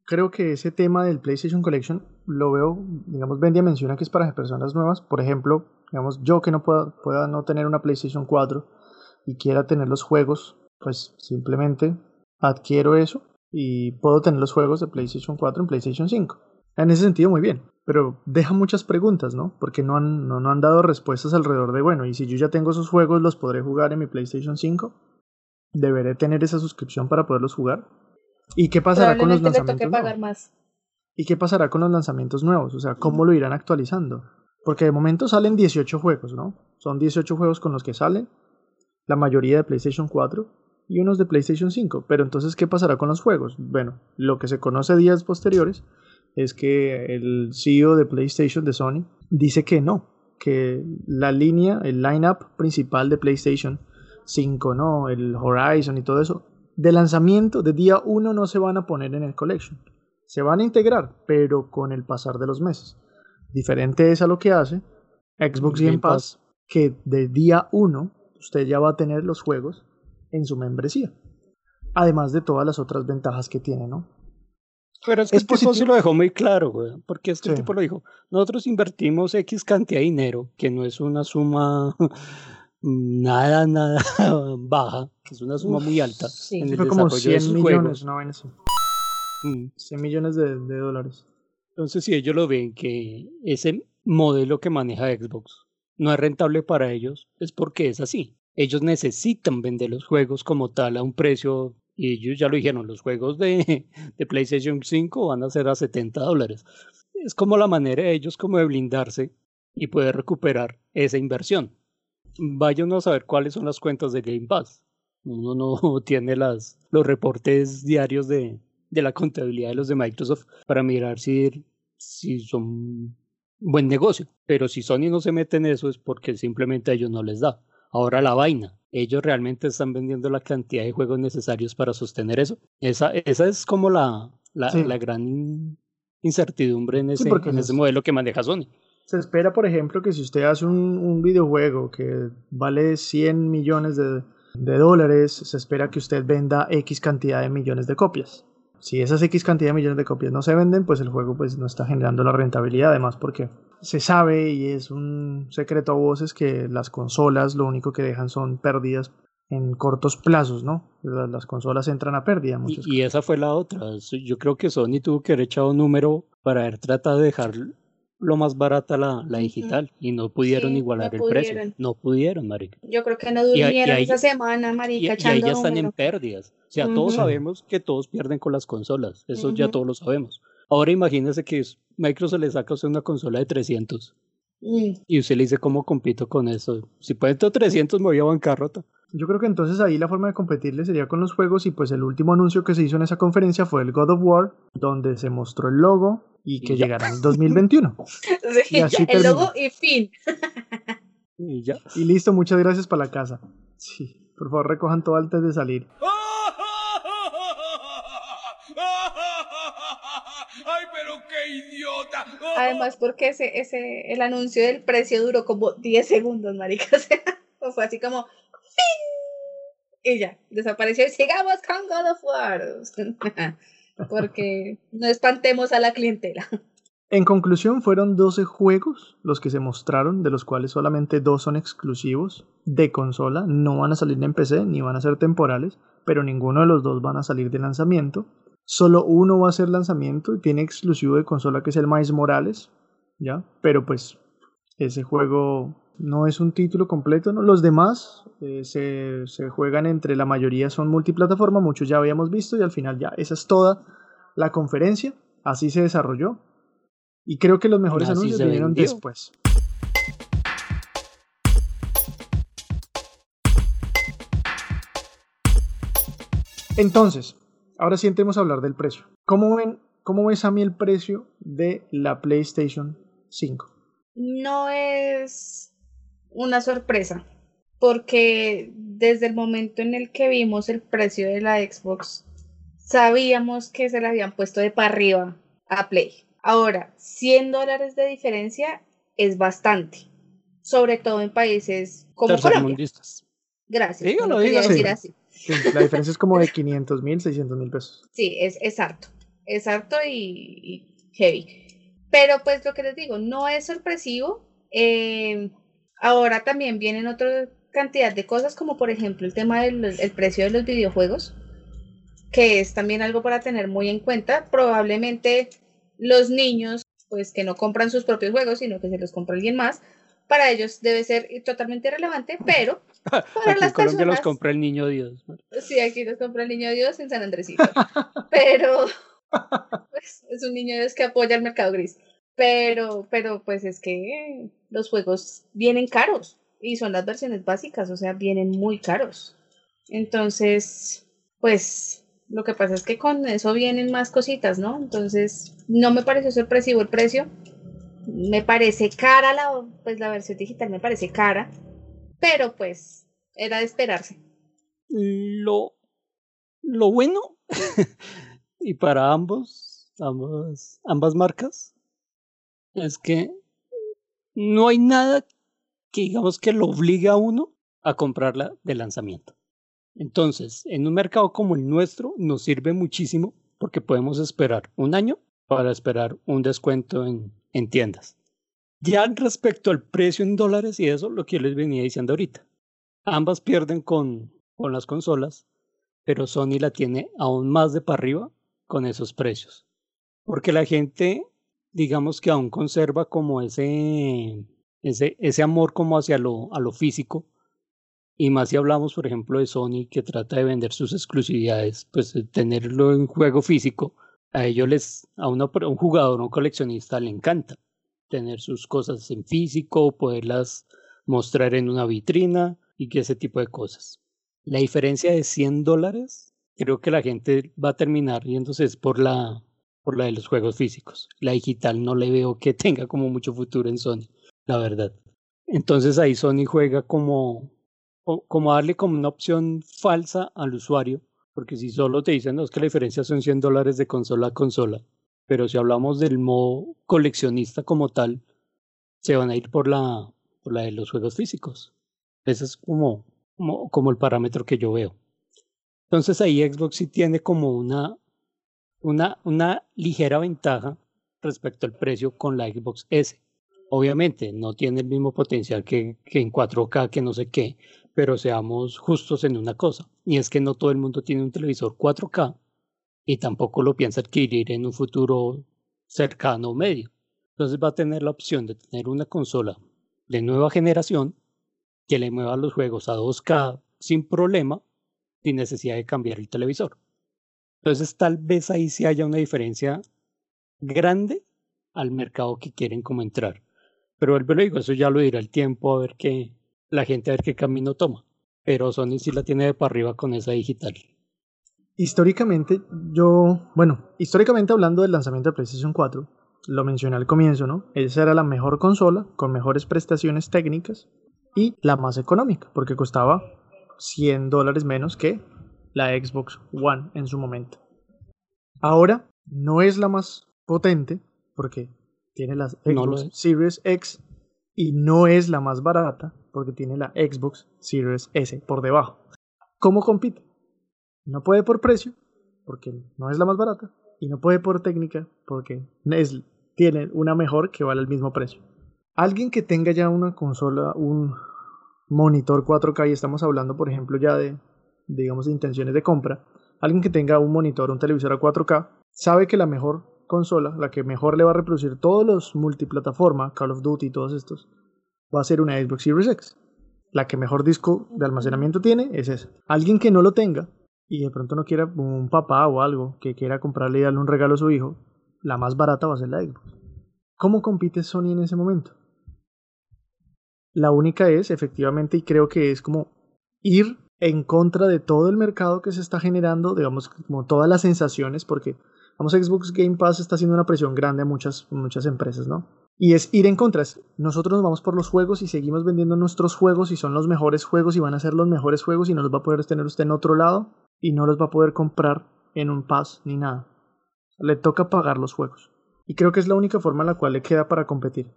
Speaker 1: creo que ese tema del PlayStation Collection lo veo, digamos, Bendia menciona que es para personas nuevas. Por ejemplo, digamos, yo que no pueda, pueda no tener una PlayStation 4 y quiera tener los juegos, pues simplemente adquiero eso y puedo tener los juegos de PlayStation 4 en PlayStation 5. En ese sentido, muy bien. Pero deja muchas preguntas, ¿no? Porque no han, no, no han dado respuestas alrededor de, bueno, y si yo ya tengo esos juegos, ¿los podré jugar en mi PlayStation 5? ¿Deberé tener esa suscripción para poderlos jugar? ¿Y qué pasará con los
Speaker 3: le
Speaker 1: lanzamientos
Speaker 3: pagar más.
Speaker 1: ¿Y qué pasará con los lanzamientos nuevos? O sea, ¿cómo lo irán actualizando? Porque de momento salen 18 juegos, ¿no? Son 18 juegos con los que salen, la mayoría de PlayStation 4 y unos de PlayStation 5. Pero entonces, ¿qué pasará con los juegos? Bueno, lo que se conoce días posteriores es que el CEO de PlayStation de Sony dice que no, que la línea, el lineup principal de PlayStation 5, ¿no? El Horizon y todo eso, de lanzamiento de día 1 no se van a poner en el Collection. Se van a integrar, pero con el pasar de los meses. Diferente es a lo que hace Xbox Game Pass, que de día 1 usted ya va a tener los juegos en su membresía. Además de todas las otras ventajas que tiene, ¿no?
Speaker 2: Pero es que
Speaker 1: Es
Speaker 2: el tipo sí lo dejó muy claro, güey. Porque es que el
Speaker 1: Sí.
Speaker 2: tipo lo dijo. Nosotros invertimos X cantidad de dinero, que no es una suma nada, nada baja, que es una suma muy alta
Speaker 3: Sí.
Speaker 2: en el
Speaker 1: Fue como
Speaker 2: desarrollo de
Speaker 1: 100
Speaker 2: sus
Speaker 1: millones,
Speaker 2: juegos.
Speaker 1: no vaina así.
Speaker 2: Mm.
Speaker 1: 100 millones de, de dólares.
Speaker 2: Entonces, si ellos lo ven que ese modelo que maneja Xbox no es rentable para ellos, es porque es así. Ellos necesitan vender los juegos como tal a un precio, y ellos ya lo dijeron, los juegos de, de PlayStation 5 van a ser a 70 dólares. Es como la manera de ellos como de blindarse y poder recuperar esa inversión. Vayan a saber cuáles son las cuentas de Game Pass. Uno no tiene las, los reportes diarios de, de la contabilidad de los de Microsoft para mirar si, si son buen negocio. Pero si Sony no se mete en eso es porque simplemente a ellos no les da. Ahora la vaina, ellos realmente están vendiendo la cantidad de juegos necesarios para sostener eso. Esa, esa es como la, la,
Speaker 1: Sí.
Speaker 2: la gran incertidumbre en ese, en
Speaker 1: es-
Speaker 2: ese modelo que maneja Sony.
Speaker 1: Se espera, por ejemplo, que si usted hace un, un videojuego que vale 100 millones de, de dólares, se espera que usted venda X cantidad de millones de copias. Si esas X cantidad de millones de copias no se venden, pues el juego pues no está generando la rentabilidad, además porque se sabe y es un secreto a voces que las consolas lo único que dejan son pérdidas en cortos plazos, ¿no? Las consolas entran a pérdida.
Speaker 2: Y, y, esa fue la otra. Yo creo que Sony tuvo que haber echado un número para haber tratado de dejar lo más barata la, la digital y no pudieron
Speaker 3: Sí,
Speaker 2: igualar
Speaker 3: no
Speaker 2: el precio. No pudieron, marica.
Speaker 3: Yo creo que no
Speaker 2: Y ahí-
Speaker 3: durmieron
Speaker 2: y ahí-
Speaker 3: esa semana,
Speaker 2: Y,
Speaker 3: marica,
Speaker 2: y ahí
Speaker 3: echando
Speaker 2: ya están en pérdidas. O sea, todos sabemos que todos pierden con las consolas. Eso ya todos lo sabemos. Ahora imagínese que Microsoft le saca a usted una consola de 300
Speaker 3: Mm.
Speaker 2: y usted le dice cómo compito con eso. Si pueden 300 me voy a bancarrota.
Speaker 1: Yo creo que entonces ahí la forma de competirle sería con los juegos y pues el último anuncio que se hizo en esa conferencia fue el God of War, donde se mostró el logo y que
Speaker 2: Y
Speaker 1: llegará en 2021.
Speaker 3: Sí,
Speaker 1: Y así
Speaker 3: el
Speaker 1: terminó.
Speaker 3: logo y fin.
Speaker 2: Y ya.
Speaker 1: Y listo, muchas gracias para la casa. Sí, por favor recojan todo antes de salir.
Speaker 4: ¡Ay,
Speaker 3: Además, porque ese, ese, el anuncio del precio duró como 10 segundos, marica. O sea, fue así como ¡fin! Y ya, desapareció. Y sigamos con God of War. Porque no espantemos a la clientela.
Speaker 1: En conclusión, fueron 12 juegos los que se mostraron, de los cuales solamente dos son exclusivos de consola, no van a salir en PC ni van a ser temporales, pero ninguno de los dos van a salir de lanzamiento. Solo uno va a ser lanzamiento y tiene exclusivo de consola que es el Miles Morales, ¿ya? Pero pues ese juego no es un título completo, ¿no? Los demás eh, se, se juegan entre, la mayoría son multiplataforma, muchos ya habíamos visto y al final ya, esa es toda la conferencia, así se desarrolló. Y creo que los mejores
Speaker 2: Así
Speaker 1: anuncios vinieron
Speaker 2: vendió.
Speaker 1: después. Entonces, ahora sí entremos a hablar del precio. ¿Cómo ven, cómo ves a mí el precio de la PlayStation 5?
Speaker 3: No es una sorpresa. Porque desde el momento en el que vimos el precio de la Xbox, sabíamos que se le habían puesto de para arriba a Play. Ahora, 100 dólares de diferencia es bastante. Sobre todo en países como Colombia. Gracias.
Speaker 2: Dígalo,
Speaker 3: no
Speaker 1: dígalo.
Speaker 3: decir
Speaker 1: Sí.
Speaker 3: así.
Speaker 1: La diferencia es como de 500 mil, 600 mil pesos.
Speaker 3: Sí, es, es harto. Es harto y, heavy. Pero pues lo que les digo, no es sorpresivo. Eh, ahora también vienen otra cantidad de cosas, como por ejemplo el tema del el precio de los videojuegos, que es también algo para tener muy en cuenta. Probablemente los niños, pues que no compran sus propios juegos, sino que se los compra alguien más, para ellos debe ser totalmente irrelevante, pero para
Speaker 2: Aquí
Speaker 3: las
Speaker 2: en Colombia los
Speaker 3: personas-
Speaker 2: compra el niño Dios.
Speaker 3: Sí, aquí los compra el niño Dios en San Andresito. Pero pues, es un niño Dios que apoya el mercado gris. Pero, pero pues es que los juegos vienen caros y son las versiones básicas, o sea, vienen muy caros. Entonces, pues lo que pasa es que con eso vienen más cositas, ¿no? Entonces, no me pareció sorpresivo el precio. Me parece cara la, pues la versión digital, me parece cara, pero pues era de esperarse.
Speaker 2: Lo, lo bueno, y para ambos, ambas, ambas marcas, es que no hay nada que digamos que lo obliga a uno a comprarla de lanzamiento. Entonces, en un mercado como el nuestro, nos sirve muchísimo porque podemos esperar un año para esperar un descuento en, en tiendas. Ya respecto al precio en dólares y eso, lo que les venía diciendo ahorita. Ambas pierden con, con las consolas, pero Sony la tiene aún más de para arriba con esos precios. Porque la gente, digamos que aún conserva como ese, ese, ese amor como hacia lo, a lo físico. Y más si hablamos, por ejemplo, de Sony que trata de vender sus exclusividades, pues tenerlo en juego físico, a ellos les, a un jugador, un coleccionista le encanta tener sus cosas en físico, poderlas mostrar en una vitrina y que ese tipo de cosas. La diferencia de 100 dólares, creo que la gente va a terminar yéndose es por la, por la de los juegos físicos. La digital no le veo que tenga como mucho futuro en Sony, la verdad. Entonces ahí Sony juega como, como darle como una opción falsa al usuario, porque si solo te dicen, no, es que la diferencia son 100 dólares de consola a consola, pero si hablamos del modo coleccionista como tal, se van a ir por la, por la de los juegos físicos. Ese es como, como, el parámetro que yo veo. Entonces ahí Xbox sí tiene como una, una, una ligera ventaja respecto al precio con la Xbox S. Obviamente no tiene el mismo potencial que en 4K, que no sé qué, pero seamos justos en una cosa, y es que no todo el mundo tiene un televisor 4K y tampoco lo piensa adquirir en un futuro cercano o medio. Entonces va a tener la opción de tener una consola de nueva generación que le mueva los juegos a 2K sin problema, sin necesidad de cambiar el televisor. Entonces tal vez ahí sí haya una diferencia grande al mercado que quieren como entrar. Pero vuelvo lo digo, eso ya lo dirá el tiempo a ver qué, la gente a ver qué camino toma. Pero Sony sí la tiene de para arriba con esa digital.
Speaker 1: Históricamente, yo, bueno, históricamente hablando del lanzamiento de PlayStation 4, lo mencioné al comienzo, ¿no? Esa era la mejor consola, con mejores prestaciones técnicas y la más económica, porque costaba 100 dólares menos que la Xbox One en su momento. Ahora no es la más potente, porque tiene la Xbox Series X y no es la más barata porque tiene la Xbox Series S por debajo. ¿Cómo compite? No puede por precio porque no es la más barata y no puede por técnica porque es, tiene una mejor que vale el mismo precio. Alguien que tenga ya una consola, un monitor 4K y estamos hablando por ejemplo ya de digamos de intenciones de compra, alguien que tenga un monitor, un televisor a 4K, sabe que la mejor consola, la que mejor le va a reproducir todos los multiplataforma, Call of Duty y todos estos, va a ser una Xbox Series X. La que mejor disco de almacenamiento tiene es esa. Alguien que no lo tenga y de pronto no quiera un papá o algo que quiera comprarle y darle un regalo a su hijo, la más barata va a ser la Xbox. ¿Cómo compite Sony en ese momento? La única es, efectivamente, y creo que es como ir en contra de todo el mercado que se está generando, digamos, como todas las sensaciones, porque Vamos, Xbox Game Pass está haciendo una presión grande a muchas, muchas empresas, ¿no? Y es ir en contra. Nosotros nos vamos por los juegos y seguimos vendiendo nuestros juegos y son los mejores juegos y van a ser los mejores juegos y no los va a poder tener usted en otro lado y no los va a poder comprar en un pass ni nada. Le toca pagar los juegos. Y creo que es la única forma en la cual le queda para competir.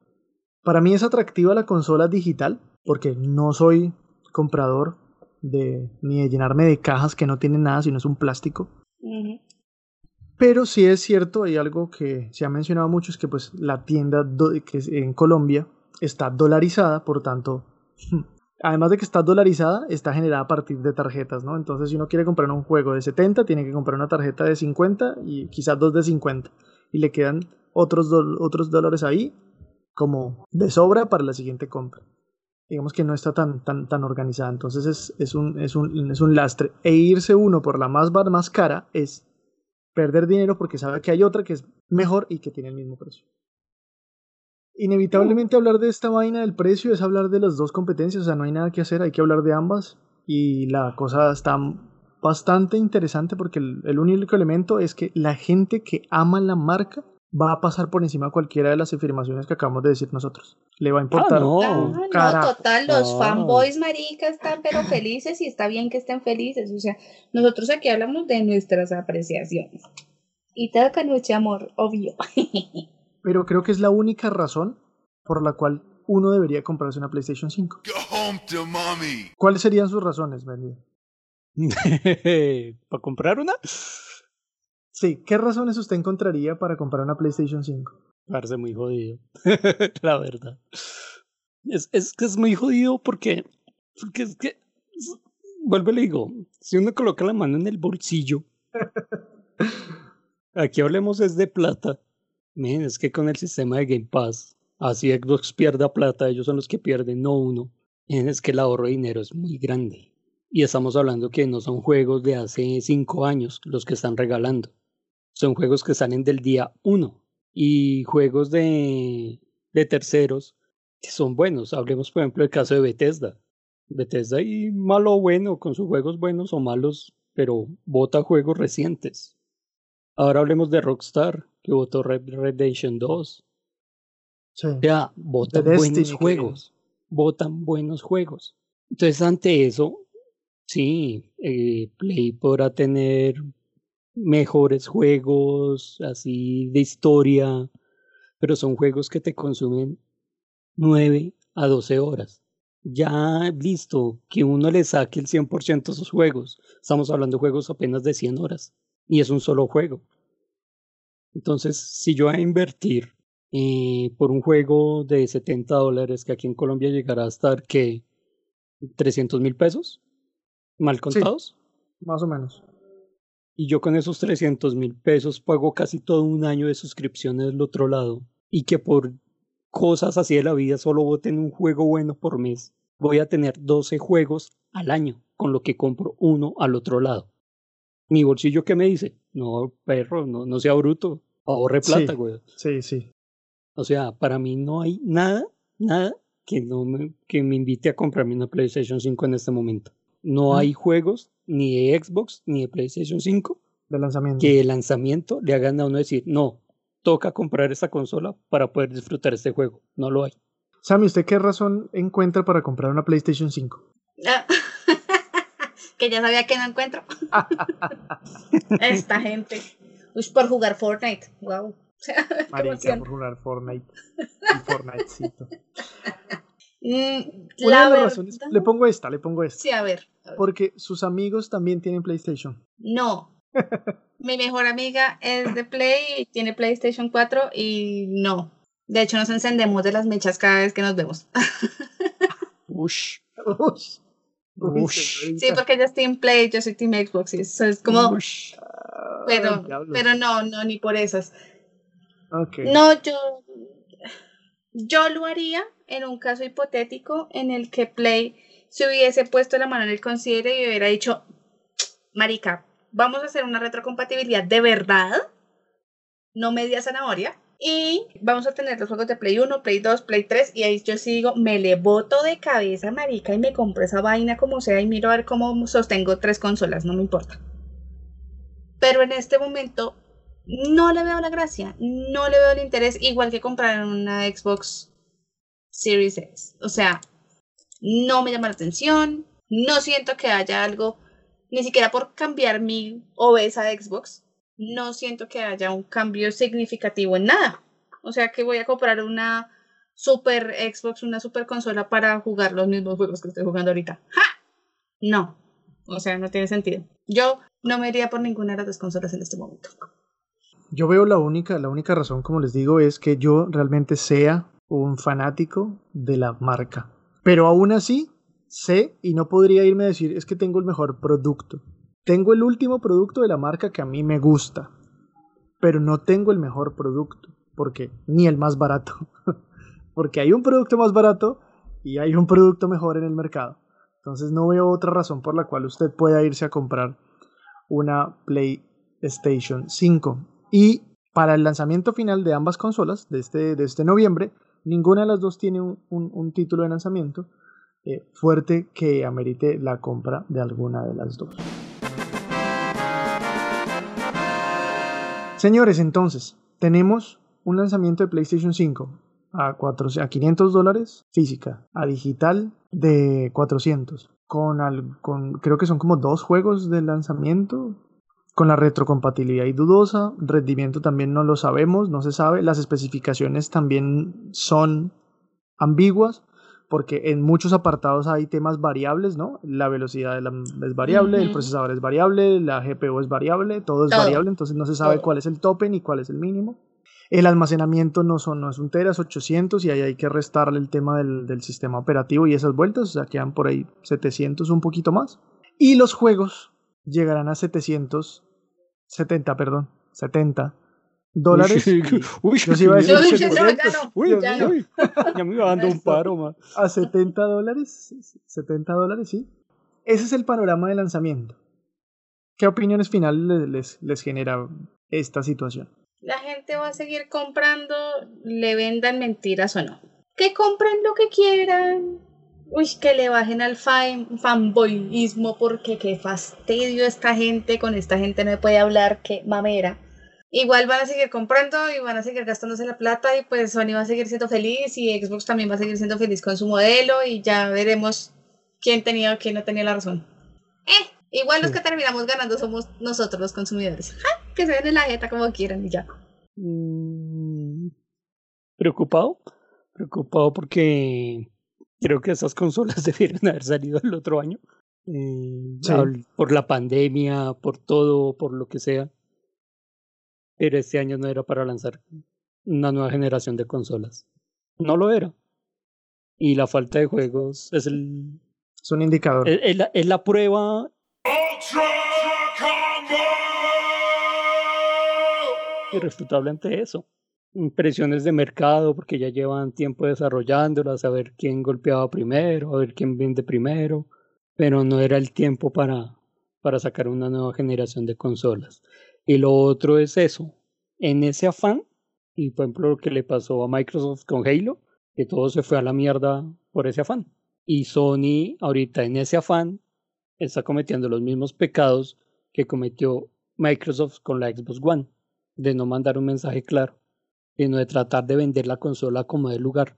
Speaker 1: Para mí es atractiva la consola digital porque no soy comprador de ni de llenarme de cajas que no tienen nada sino es un plástico. Pero sí es cierto, hay algo que se ha mencionado mucho, es que pues la tienda que en Colombia está dolarizada, por tanto, además de que está dolarizada, está generada a partir de tarjetas, ¿no? Entonces si uno quiere comprar un juego de 70, tiene que comprar una tarjeta de 50 y quizás dos de 50. Y le quedan otros, otros dólares ahí como de sobra para la siguiente compra. Digamos que no está tan, tan, tan organizada, entonces es, es, un, es, un, es un lastre. E irse uno por la más, más cara es perder dinero porque sabe que hay otra que es mejor y que tiene el mismo precio. Inevitablemente hablar de esta vaina del precio es hablar de las dos competencias, o sea, no hay nada que hacer, hay que hablar de ambas y la cosa está bastante interesante porque el, el único elemento es que la gente que ama la marca va a pasar por encima de cualquiera de las afirmaciones que acabamos de decir nosotros. Le va a importar.
Speaker 3: Ah, no. no, total, los fanboys maricas están pero felices y está bien que estén felices. O sea, nosotros aquí hablamos de nuestras apreciaciones. Y toca noche amor, obvio.
Speaker 1: pero creo que es la única razón por la cual uno debería comprarse una PlayStation 5. ¿Cuáles serían sus razones, Benny?
Speaker 2: ¿Para comprar una?
Speaker 1: Sí, ¿qué razones usted encontraría para comprar una PlayStation 5?
Speaker 2: Parece muy jodido, la verdad. Es, es que es muy jodido porque, porque es que, vuelve le digo, si uno coloca la mano en el bolsillo, aquí hablemos es de plata. Miren, es que con el sistema de Game Pass, así Xbox pierda plata, ellos son los que pierden, no uno. Miren, es que el ahorro de dinero es muy grande. Y estamos hablando que no son juegos de hace cinco años los que están regalando son juegos que salen del día 1 y juegos de, de terceros que son buenos. Hablemos, por ejemplo, del caso de Bethesda. Bethesda y malo o bueno, con sus juegos buenos o malos, pero vota juegos recientes. Ahora hablemos de Rockstar, que votó Red Redemption 2. Sí. Ya, votan buenos juegos. Votan buenos juegos. Entonces, ante eso, sí, eh, Play podrá tener mejores juegos así de historia, pero son juegos que te consumen 9 a 12 horas. Ya listo, que uno le saque el 100% de sus juegos. Estamos hablando de juegos apenas de 100 horas. Y es un solo juego. Entonces, si yo voy a invertir eh, por un juego de 70 dólares que aquí en Colombia llegará a estar que 300 mil pesos, mal contados.
Speaker 1: más o menos.
Speaker 2: Y yo con esos 300 mil pesos pago casi todo un año de suscripciones del otro lado. Y que por cosas así de la vida solo voten un juego bueno por mes. Voy a tener 12 juegos al año, con lo que compro uno al otro lado. Mi bolsillo, ¿qué me dice? No, perro, no, no sea bruto. Ahorre plata,
Speaker 1: Sí.
Speaker 2: güey.
Speaker 1: Sí, sí.
Speaker 2: O sea, para mí no hay nada, nada que no me, que me invite a comprarme una PlayStation 5 en este momento. No hay juegos ni de Xbox ni de PlayStation 5
Speaker 1: De lanzamiento.
Speaker 2: que el lanzamiento le hagan a uno decir, no, toca comprar esta consola para poder disfrutar este juego. No lo hay.
Speaker 1: Sammy, ¿usted qué razón encuentra para comprar una PlayStation 5?
Speaker 3: Ah, que ya sabía que no encuentro. Esta gente. Uy, por jugar Fortnite. Wow. Qué
Speaker 1: Marica, por jugar Fortnite. Fortnitecito.
Speaker 3: Mm,
Speaker 1: Una
Speaker 3: la
Speaker 1: de las razones- Le pongo esta, le pongo esta.
Speaker 3: Sí, a ver.
Speaker 1: Porque sus amigos también tienen PlayStation.
Speaker 3: No. Mi mejor amiga es de Play y tiene PlayStation 4 y no. De hecho, nos encendemos de las mechas cada vez que nos vemos.
Speaker 2: Ush,
Speaker 1: Ush.
Speaker 2: Ush.
Speaker 3: Sí, porque ella es Team Play, yo soy Team Xbox y eso es como...
Speaker 2: ush.
Speaker 3: Pero,
Speaker 1: Ay,
Speaker 3: pero no, no, ni por esas.
Speaker 1: Ok.
Speaker 3: No, yo, yo lo haría en un caso hipotético en el que Play se hubiese puesto la mano en el considere y hubiera dicho, marica, vamos a hacer una retrocompatibilidad de verdad, no media zanahoria, y vamos a tener los juegos de Play 1, Play 2, Play 3, y ahí yo sí digo, me le boto de cabeza, marica, y me compro esa vaina como sea y miro a ver cómo sostengo tres consolas, no me importa. Pero en este momento no le veo la gracia, no le veo el interés, igual que comprar una Xbox Series X. O sea, no me llama la atención, no siento que haya algo, ni siquiera por cambiar mi obesa Xbox, no siento que haya un cambio significativo en nada. O sea, que voy a comprar una super Xbox, una super consola para jugar los mismos juegos que estoy jugando ahorita. ¡Ja! No. O sea, no tiene sentido. Yo no me iría por ninguna de las dos consolas en este momento.
Speaker 1: Yo veo la única, la única razón, como les digo, es que yo realmente sea un fanático de la marca. Pero aún así, sé y no podría irme a decir es que tengo el mejor producto. Tengo el último producto de la marca que a mí me gusta, pero no tengo el mejor producto, porque ni el más barato, porque hay un producto más barato y hay un producto mejor en el mercado. Entonces no veo otra razón por la cual usted pueda irse a comprar una PlayStation 5. Y para el lanzamiento final de ambas consolas, de este, de este noviembre, ninguna de las dos tiene un, un- título de lanzamiento eh, fuerte que amerite la compra de alguna de las dos. Señores, entonces, tenemos un lanzamiento de PlayStation 5 a, 4, a 500 dólares física, a digital de 400, con, al- con creo que son como dos juegos de lanzamiento, con la retrocompatibilidad y dudosa, rendimiento también no lo sabemos, no se sabe, las especificaciones también son ambiguas, porque en muchos apartados hay temas variables, ¿no? La velocidad de la- es variable, el procesador es variable, la GPU es variable, todo es
Speaker 3: Todo.
Speaker 1: variable, entonces no se sabe
Speaker 3: Todo.
Speaker 1: cuál es el tope ni cuál es el mínimo. El almacenamiento no, son, no es un tera, es 800 y ahí hay que restarle el tema del, del sistema operativo y esas vueltas, o sea, quedan por ahí 700, un poquito más. Y los juegos llegarán a 770, perdón, 70 dólares.
Speaker 2: Uy,
Speaker 1: Yo sí iba a decir
Speaker 3: Yo- yo-
Speaker 1: 700.
Speaker 3: ya no,
Speaker 2: Uy,
Speaker 3: ya
Speaker 2: uy,
Speaker 3: no.
Speaker 2: uy. Ya me iba dando un paro, man.
Speaker 1: a 70 dólares. 70 dólares, sí. Ese es el panorama de lanzamiento. ¿Qué opiniones finales le- les, les genera esta situación?
Speaker 3: La gente va a seguir comprando, le vendan mentiras o no. Que compren lo que quieran. Uy, que le bajen al fan, fanboyismo porque qué fastidio esta gente, con esta gente no me puede hablar, qué mamera. Igual van a seguir comprando y van a seguir gastándose la plata y pues Sony va a seguir siendo feliz y Xbox también va a seguir siendo feliz con su modelo y ya veremos quién tenía o quién no tenía la razón. Eh, igual los que terminamos ganando somos nosotros los consumidores. ¡Ja! Que se den en la jeta como quieran y ya.
Speaker 2: Mm, Preocupado. preocupado porque creo que esas consolas debieron haber salido el otro año. Eh, por la pandemia, por todo, por lo que sea. Pero este año no era para lanzar una nueva generación de consolas. No lo era. Y la falta de juegos es el.
Speaker 1: Es un indicador.
Speaker 2: Es, la, es la prueba. Irrefutable ante eso. Impresiones de mercado, porque ya llevan tiempo desarrollándolas, a ver quién golpeaba primero, a ver quién vende primero. Pero no era el tiempo para, para sacar una nueva generación de consolas. Y lo otro es eso. En ese afán, y por ejemplo lo que le pasó a Microsoft con Halo, que todo se fue a la mierda por ese afán. Y Sony ahorita en ese afán está cometiendo los mismos pecados que cometió Microsoft con la Xbox One, de no mandar un mensaje claro, sino de tratar de vender la consola como de lugar.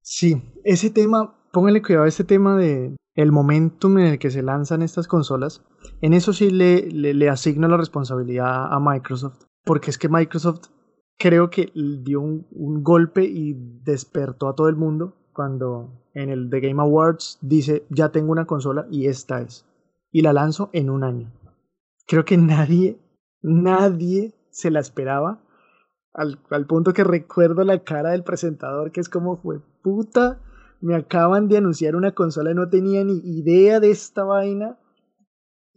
Speaker 1: Sí, ese tema, póngale cuidado a ese tema de el momentum en el que se lanzan estas consolas. En eso sí le, le, le asigno la responsabilidad a Microsoft, porque es que Microsoft creo que dio un, un, golpe y despertó a todo el mundo cuando en el The Game Awards dice ya tengo una consola y esta es. Y la lanzo en un año. Creo que nadie, nadie se la esperaba. Al, al punto que recuerdo la cara del presentador que es como fue puta. Me acaban de anunciar una consola y no tenía ni idea de esta vaina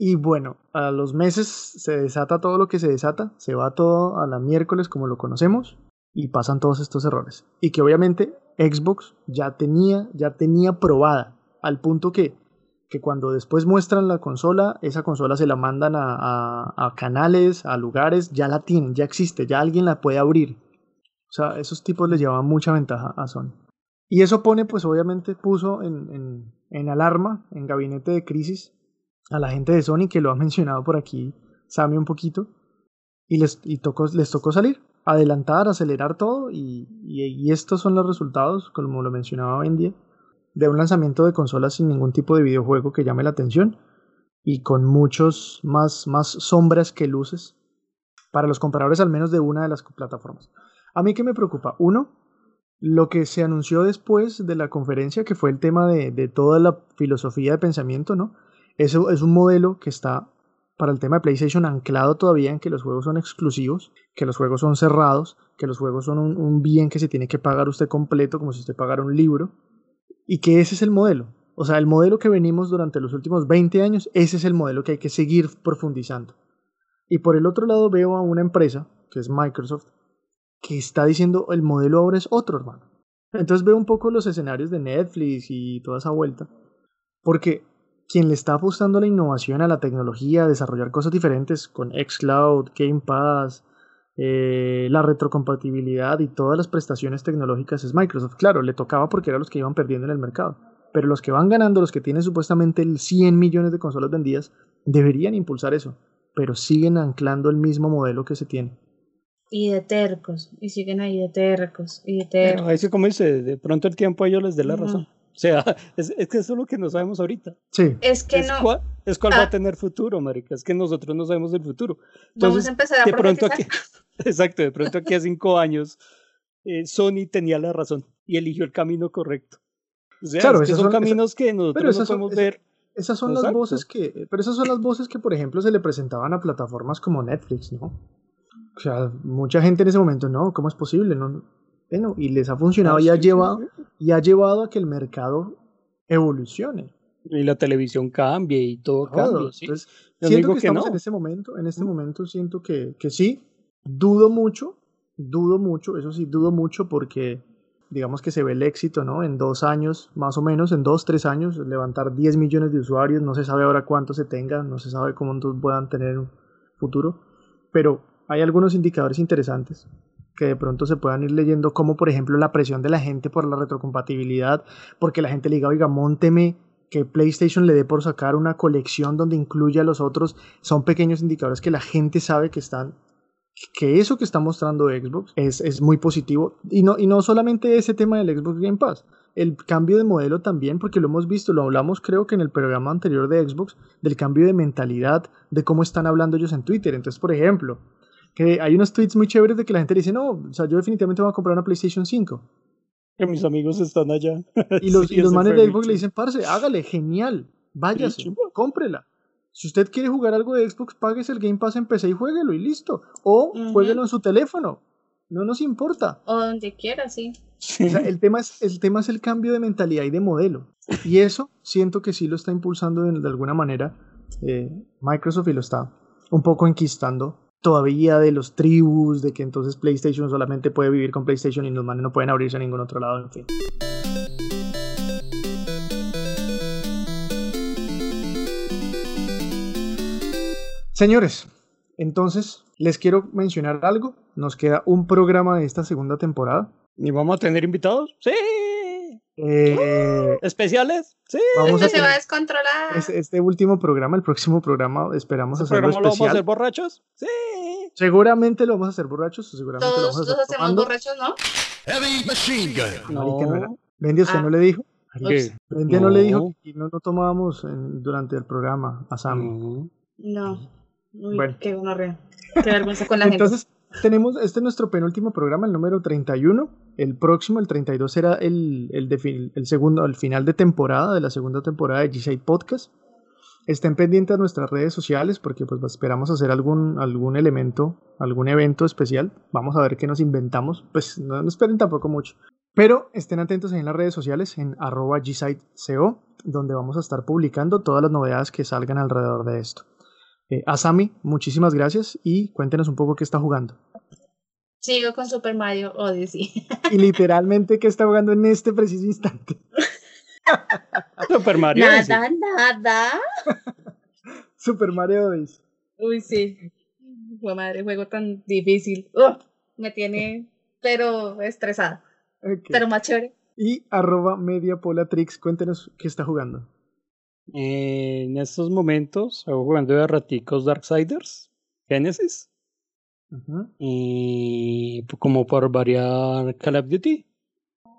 Speaker 1: y bueno, a los meses se desata todo lo que se desata, se va todo a la miércoles como lo conocemos y pasan todos estos errores. Y que obviamente Xbox ya tenía, ya tenía probada, al punto que, que cuando después muestran la consola, esa consola se la mandan a, a, canales, a lugares, ya la tienen, ya existe, ya alguien la puede abrir. O sea, esos tipos les llevaban mucha ventaja a Sony. Y eso pone, pues obviamente puso en, en, en alarma, en gabinete de crisis, a la gente de Sony que lo ha mencionado por aquí, Sammy un poquito, y les, y tocó, les tocó salir, adelantar, acelerar todo, y, y, estos son los resultados, como lo mencionaba Bendia, de un lanzamiento de consolas sin ningún tipo de videojuego que llame la atención, y con muchos más, más sombras que luces, para los compradores al menos de una de las plataformas. A mí que me preocupa, uno, lo que se anunció después de la conferencia, que fue el tema de, de toda la filosofía de pensamiento, ¿no? Eso es un modelo que está para el tema de PlayStation anclado todavía en que los juegos son exclusivos, que los juegos son cerrados, que los juegos son un, bien que se tiene que pagar usted completo como si usted pagara un libro, y que ese es el modelo. O sea, el modelo que venimos durante los últimos 20 años, ese es el modelo que hay que seguir profundizando. Y por el otro lado veo a una empresa, que es Microsoft, que está diciendo el modelo ahora es otro, hermano. Entonces veo un poco los escenarios de Netflix y toda esa vuelta. Porque quien le está apostando a la innovación, a la tecnología, desarrollar cosas diferentes con xCloud, Game Pass, eh, la retrocompatibilidad y todas las prestaciones tecnológicas es Microsoft. Claro, le tocaba porque eran los que iban perdiendo en el mercado. Pero los que van ganando, los que tienen supuestamente el 100 millones de consolas vendidas, deberían impulsar eso. Pero siguen anclando el mismo modelo que se tiene.
Speaker 3: Y de tercos, y siguen ahí de tercos, y de tercos.
Speaker 2: ahí como dice, de pronto el tiempo a ellos les dé la razón. O sea, es, es, que eso es lo que no sabemos ahorita.
Speaker 1: Sí.
Speaker 3: Es que no.
Speaker 2: Cuál, es cuál va a ah. tener futuro, marica. Es que nosotros no sabemos del futuro.
Speaker 3: Entonces, Vamos a empezar a
Speaker 2: de pronto aquí, Exacto, de pronto aquí a cinco años eh, Sony tenía la razón y eligió el camino correcto. O sea, claro, es que son, son, caminos que nosotros no podemos ver.
Speaker 1: Esas son Exacto. las voces que, pero esas son las voces que, por ejemplo, se le presentaban a plataformas como Netflix, ¿no? O sea, mucha gente en ese momento, no, ¿cómo es posible? No, bueno, y les ha funcionado ah, y, ha llevado, y ha llevado a que el mercado evolucione.
Speaker 2: Y la televisión cambie y todo, cambie. ¿sí?
Speaker 1: Entonces, siento que, estamos en este momento, en este momento siento que, que sí, dudo mucho, dudo mucho, eso sí, dudo mucho porque digamos que se ve el éxito, ¿no? En dos años, más o menos, en dos, tres años, levantar 10 millones de usuarios, no se sabe ahora cuánto se tengan, no se sabe cómo puedan tener un futuro, pero hay algunos indicadores interesantes que de pronto se puedan ir leyendo, como por ejemplo la presión de la gente por la retrocompatibilidad, porque la gente le diga, oiga, monteme que PlayStation le dé por sacar una colección donde incluya a los otros, son pequeños indicadores que la gente sabe que están que eso que está mostrando Xbox es, es muy positivo y no, y no solamente ese tema del Xbox Game Pass, el cambio de modelo también, porque lo hemos visto, lo hablamos creo que en el programa anterior de Xbox, del cambio de mentalidad, de cómo están hablando ellos en Twitter. Entonces, por ejemplo, que hay unos tweets muy chéveres de que la gente dice, no, o sea, yo definitivamente voy a comprar una PlayStation 5.
Speaker 2: Que mis amigos están allá.
Speaker 1: Y los,
Speaker 2: Sí,
Speaker 1: y los manes de Xbox le dicen, parce, hágale, genial, váyase, cómprela. Si usted quiere jugar algo de Xbox, páguese el Game Pass en PC y jueguelo y listo. O
Speaker 3: Ujú.
Speaker 1: jueguelo en su teléfono. No nos importa.
Speaker 3: O donde quiera, sí.
Speaker 1: O sea, el, tema es, el tema es el cambio de mentalidad y de modelo. Y eso siento que sí lo está impulsando de, de alguna manera eh, Microsoft y lo está un poco enquistando todavía de los tribus, de que entonces PlayStation solamente puede vivir con PlayStation y los manes no pueden abrirse a ningún otro lado, en fin. Señores, entonces les quiero mencionar algo. Nos queda un programa de esta segunda temporada.
Speaker 2: ¿Y vamos a tener invitados? Sí.
Speaker 1: Eh,
Speaker 2: ¿Especiales? Sí.
Speaker 1: vamos
Speaker 3: Esto
Speaker 1: a
Speaker 3: se va a descontrolar.
Speaker 1: este, este último programa, el próximo programa, esperamos
Speaker 2: ¿Este
Speaker 1: hacerlo
Speaker 2: programa lo vamos a hacer borrachos? Sí.
Speaker 1: Seguramente lo vamos a hacer borrachos, o seguramente lo
Speaker 3: Todos
Speaker 1: vamos a hacer
Speaker 3: hacemos
Speaker 1: tomando.
Speaker 3: borrachos, ¿no?
Speaker 4: Heavy machine gun.
Speaker 1: Marica, no era. Bendy, ¿usted
Speaker 3: Ah.
Speaker 1: no le dijo?
Speaker 2: ¿Qué?
Speaker 1: Bendy no. le dijo que no, no tomábamos en- durante el programa a Sammy.
Speaker 2: No.
Speaker 3: Uy,
Speaker 1: Bueno.
Speaker 3: qué vergüenza con la gente.
Speaker 1: Entonces, tenemos, este es nuestro penúltimo programa, el número 31. El próximo, el 32, será el, el, de el segundo, el final de temporada, de la segunda temporada de G-Side Podcast. Estén pendientes a nuestras redes sociales porque pues esperamos hacer algún, algún elemento, algún evento especial. Vamos a ver qué nos inventamos. Pues no, no esperen tampoco mucho. Pero estén atentos en las redes sociales, en arroba GSiteCO, donde vamos a estar publicando todas las novedades que salgan alrededor de esto. Eh, Asami, muchísimas gracias y cuéntenos un poco qué está jugando.
Speaker 3: Sigo con Super Mario Odyssey.
Speaker 1: Y literalmente qué está jugando en este preciso instante.
Speaker 2: Super Mario. Odyssey.
Speaker 3: Nada, nada.
Speaker 1: Super Mario Odyssey.
Speaker 3: Uy, sí. Fue madre, juego tan difícil. Me tiene, pero estresada. Pero más chévere.
Speaker 1: Y arroba mediapolatrix, cuéntenos qué está jugando.
Speaker 2: En estos momentos estoy jugando de raticos Darksiders, Genesis, y como por variar Call of Duty.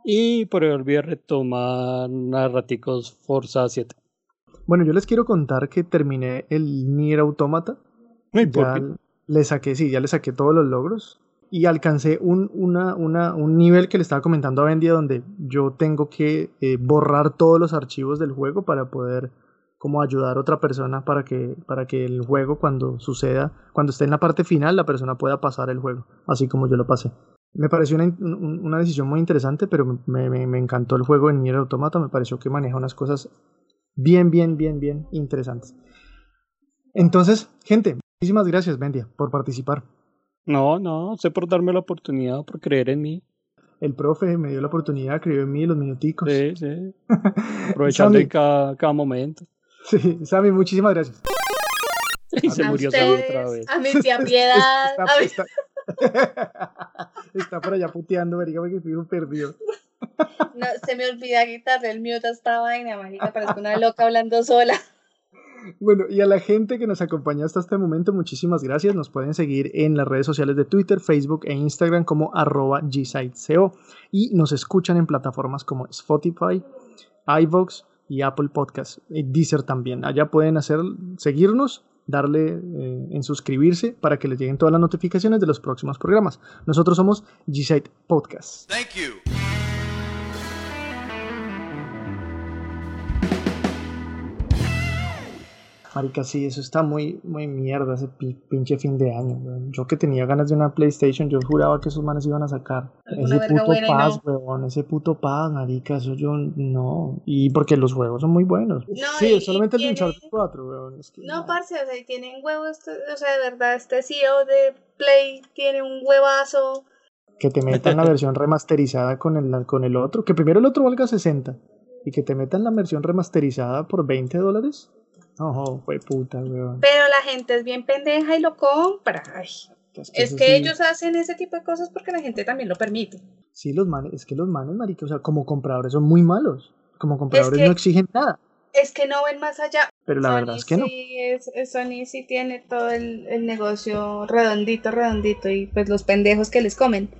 Speaker 2: Y por volví a retomar a raticos Forza 7.
Speaker 1: Bueno, yo les quiero contar que terminé el Nier Automata.
Speaker 2: Ay, por
Speaker 1: Ya
Speaker 2: fin.
Speaker 1: le saqué, sí, ya le saqué todos los logros. Y alcancé un, una, una, un nivel que le estaba comentando a Bendy donde yo tengo que eh, borrar todos los archivos del juego para poder como ayudar a otra persona para que, para que el juego cuando suceda, cuando esté en la parte final, la persona pueda pasar el juego, así como yo lo pasé. Me pareció una, un- una decisión muy interesante, pero me, me- me encantó el juego en Nier Automata, me pareció que maneja unas cosas bien, bien, bien, bien interesantes. Entonces, gente, muchísimas gracias, Bendia, por participar.
Speaker 2: No, no, sé por darme la oportunidad, por creer en mí.
Speaker 1: El profe me dio la oportunidad, creyó en mí los minuticos.
Speaker 2: Sí, sí. Aprovechando
Speaker 1: Sammy,
Speaker 2: en cada, cada momento.
Speaker 1: sí, Sammy, muchísimas gracias.
Speaker 2: Y se
Speaker 3: A
Speaker 2: murió Sammy
Speaker 3: ustedes,
Speaker 2: otra vez.
Speaker 3: A mi tía Piedad.
Speaker 1: Está,
Speaker 3: a mi-
Speaker 1: está- está por allá puteando, marica, porque estoy un perdido.
Speaker 3: No, se me olvida quitarle el mute a esta vaina, marica. Parezco una loca hablando sola.
Speaker 1: Bueno, y a la gente que nos acompaña hasta este momento, muchísimas gracias. Nos pueden seguir en las redes sociales de Twitter, Facebook e Instagram como arroba gsiteceo y nos escuchan en plataformas como Spotify, iVoox y Apple Podcast, y Deezer también. Allá pueden hacer, seguirnos, darle eh, en suscribirse para que les lleguen todas las notificaciones de los próximos programas. Nosotros somos Gsite Podcast.
Speaker 4: Thank you.
Speaker 1: Marica, sí, eso está muy, muy mierda, ese pi- pinche fin de año, weón. Yo que tenía ganas de una PlayStation, yo juraba que esos manes iban a sacar. Ese puto paz,
Speaker 3: no.
Speaker 1: weón, ese puto paz, marica, eso yo no. Y porque los juegos son muy buenos.
Speaker 3: No,
Speaker 1: sí,
Speaker 3: y-
Speaker 1: solamente
Speaker 3: y
Speaker 1: el Uncharted 4, weón. es que
Speaker 3: No, parce, o sea, y tienen huevos, o sea, de verdad, este CEO de Play tiene un huevazo.
Speaker 1: Que te metan la versión remasterizada con el, con el otro, que primero el otro valga 60 y que te metan la versión remasterizada por 20 dólares. No, fue puta, weón.
Speaker 3: Pero la gente es bien pendeja y lo compra. Ay, es
Speaker 1: eso
Speaker 3: que
Speaker 1: sí-
Speaker 3: ellos hacen ese tipo de cosas porque la gente también lo permite.
Speaker 1: Sí, los manes, es que los manes, marica, o sea, como compradores son muy malos. Como compradores
Speaker 3: que-
Speaker 1: no exigen nada.
Speaker 3: Es que no ven más allá.
Speaker 1: Pero la
Speaker 3: Sony
Speaker 1: verdad es que no.
Speaker 3: sí es- es- Sony sí tiene todo el, el negocio redondito, redondito y pues los pendejos que les comen.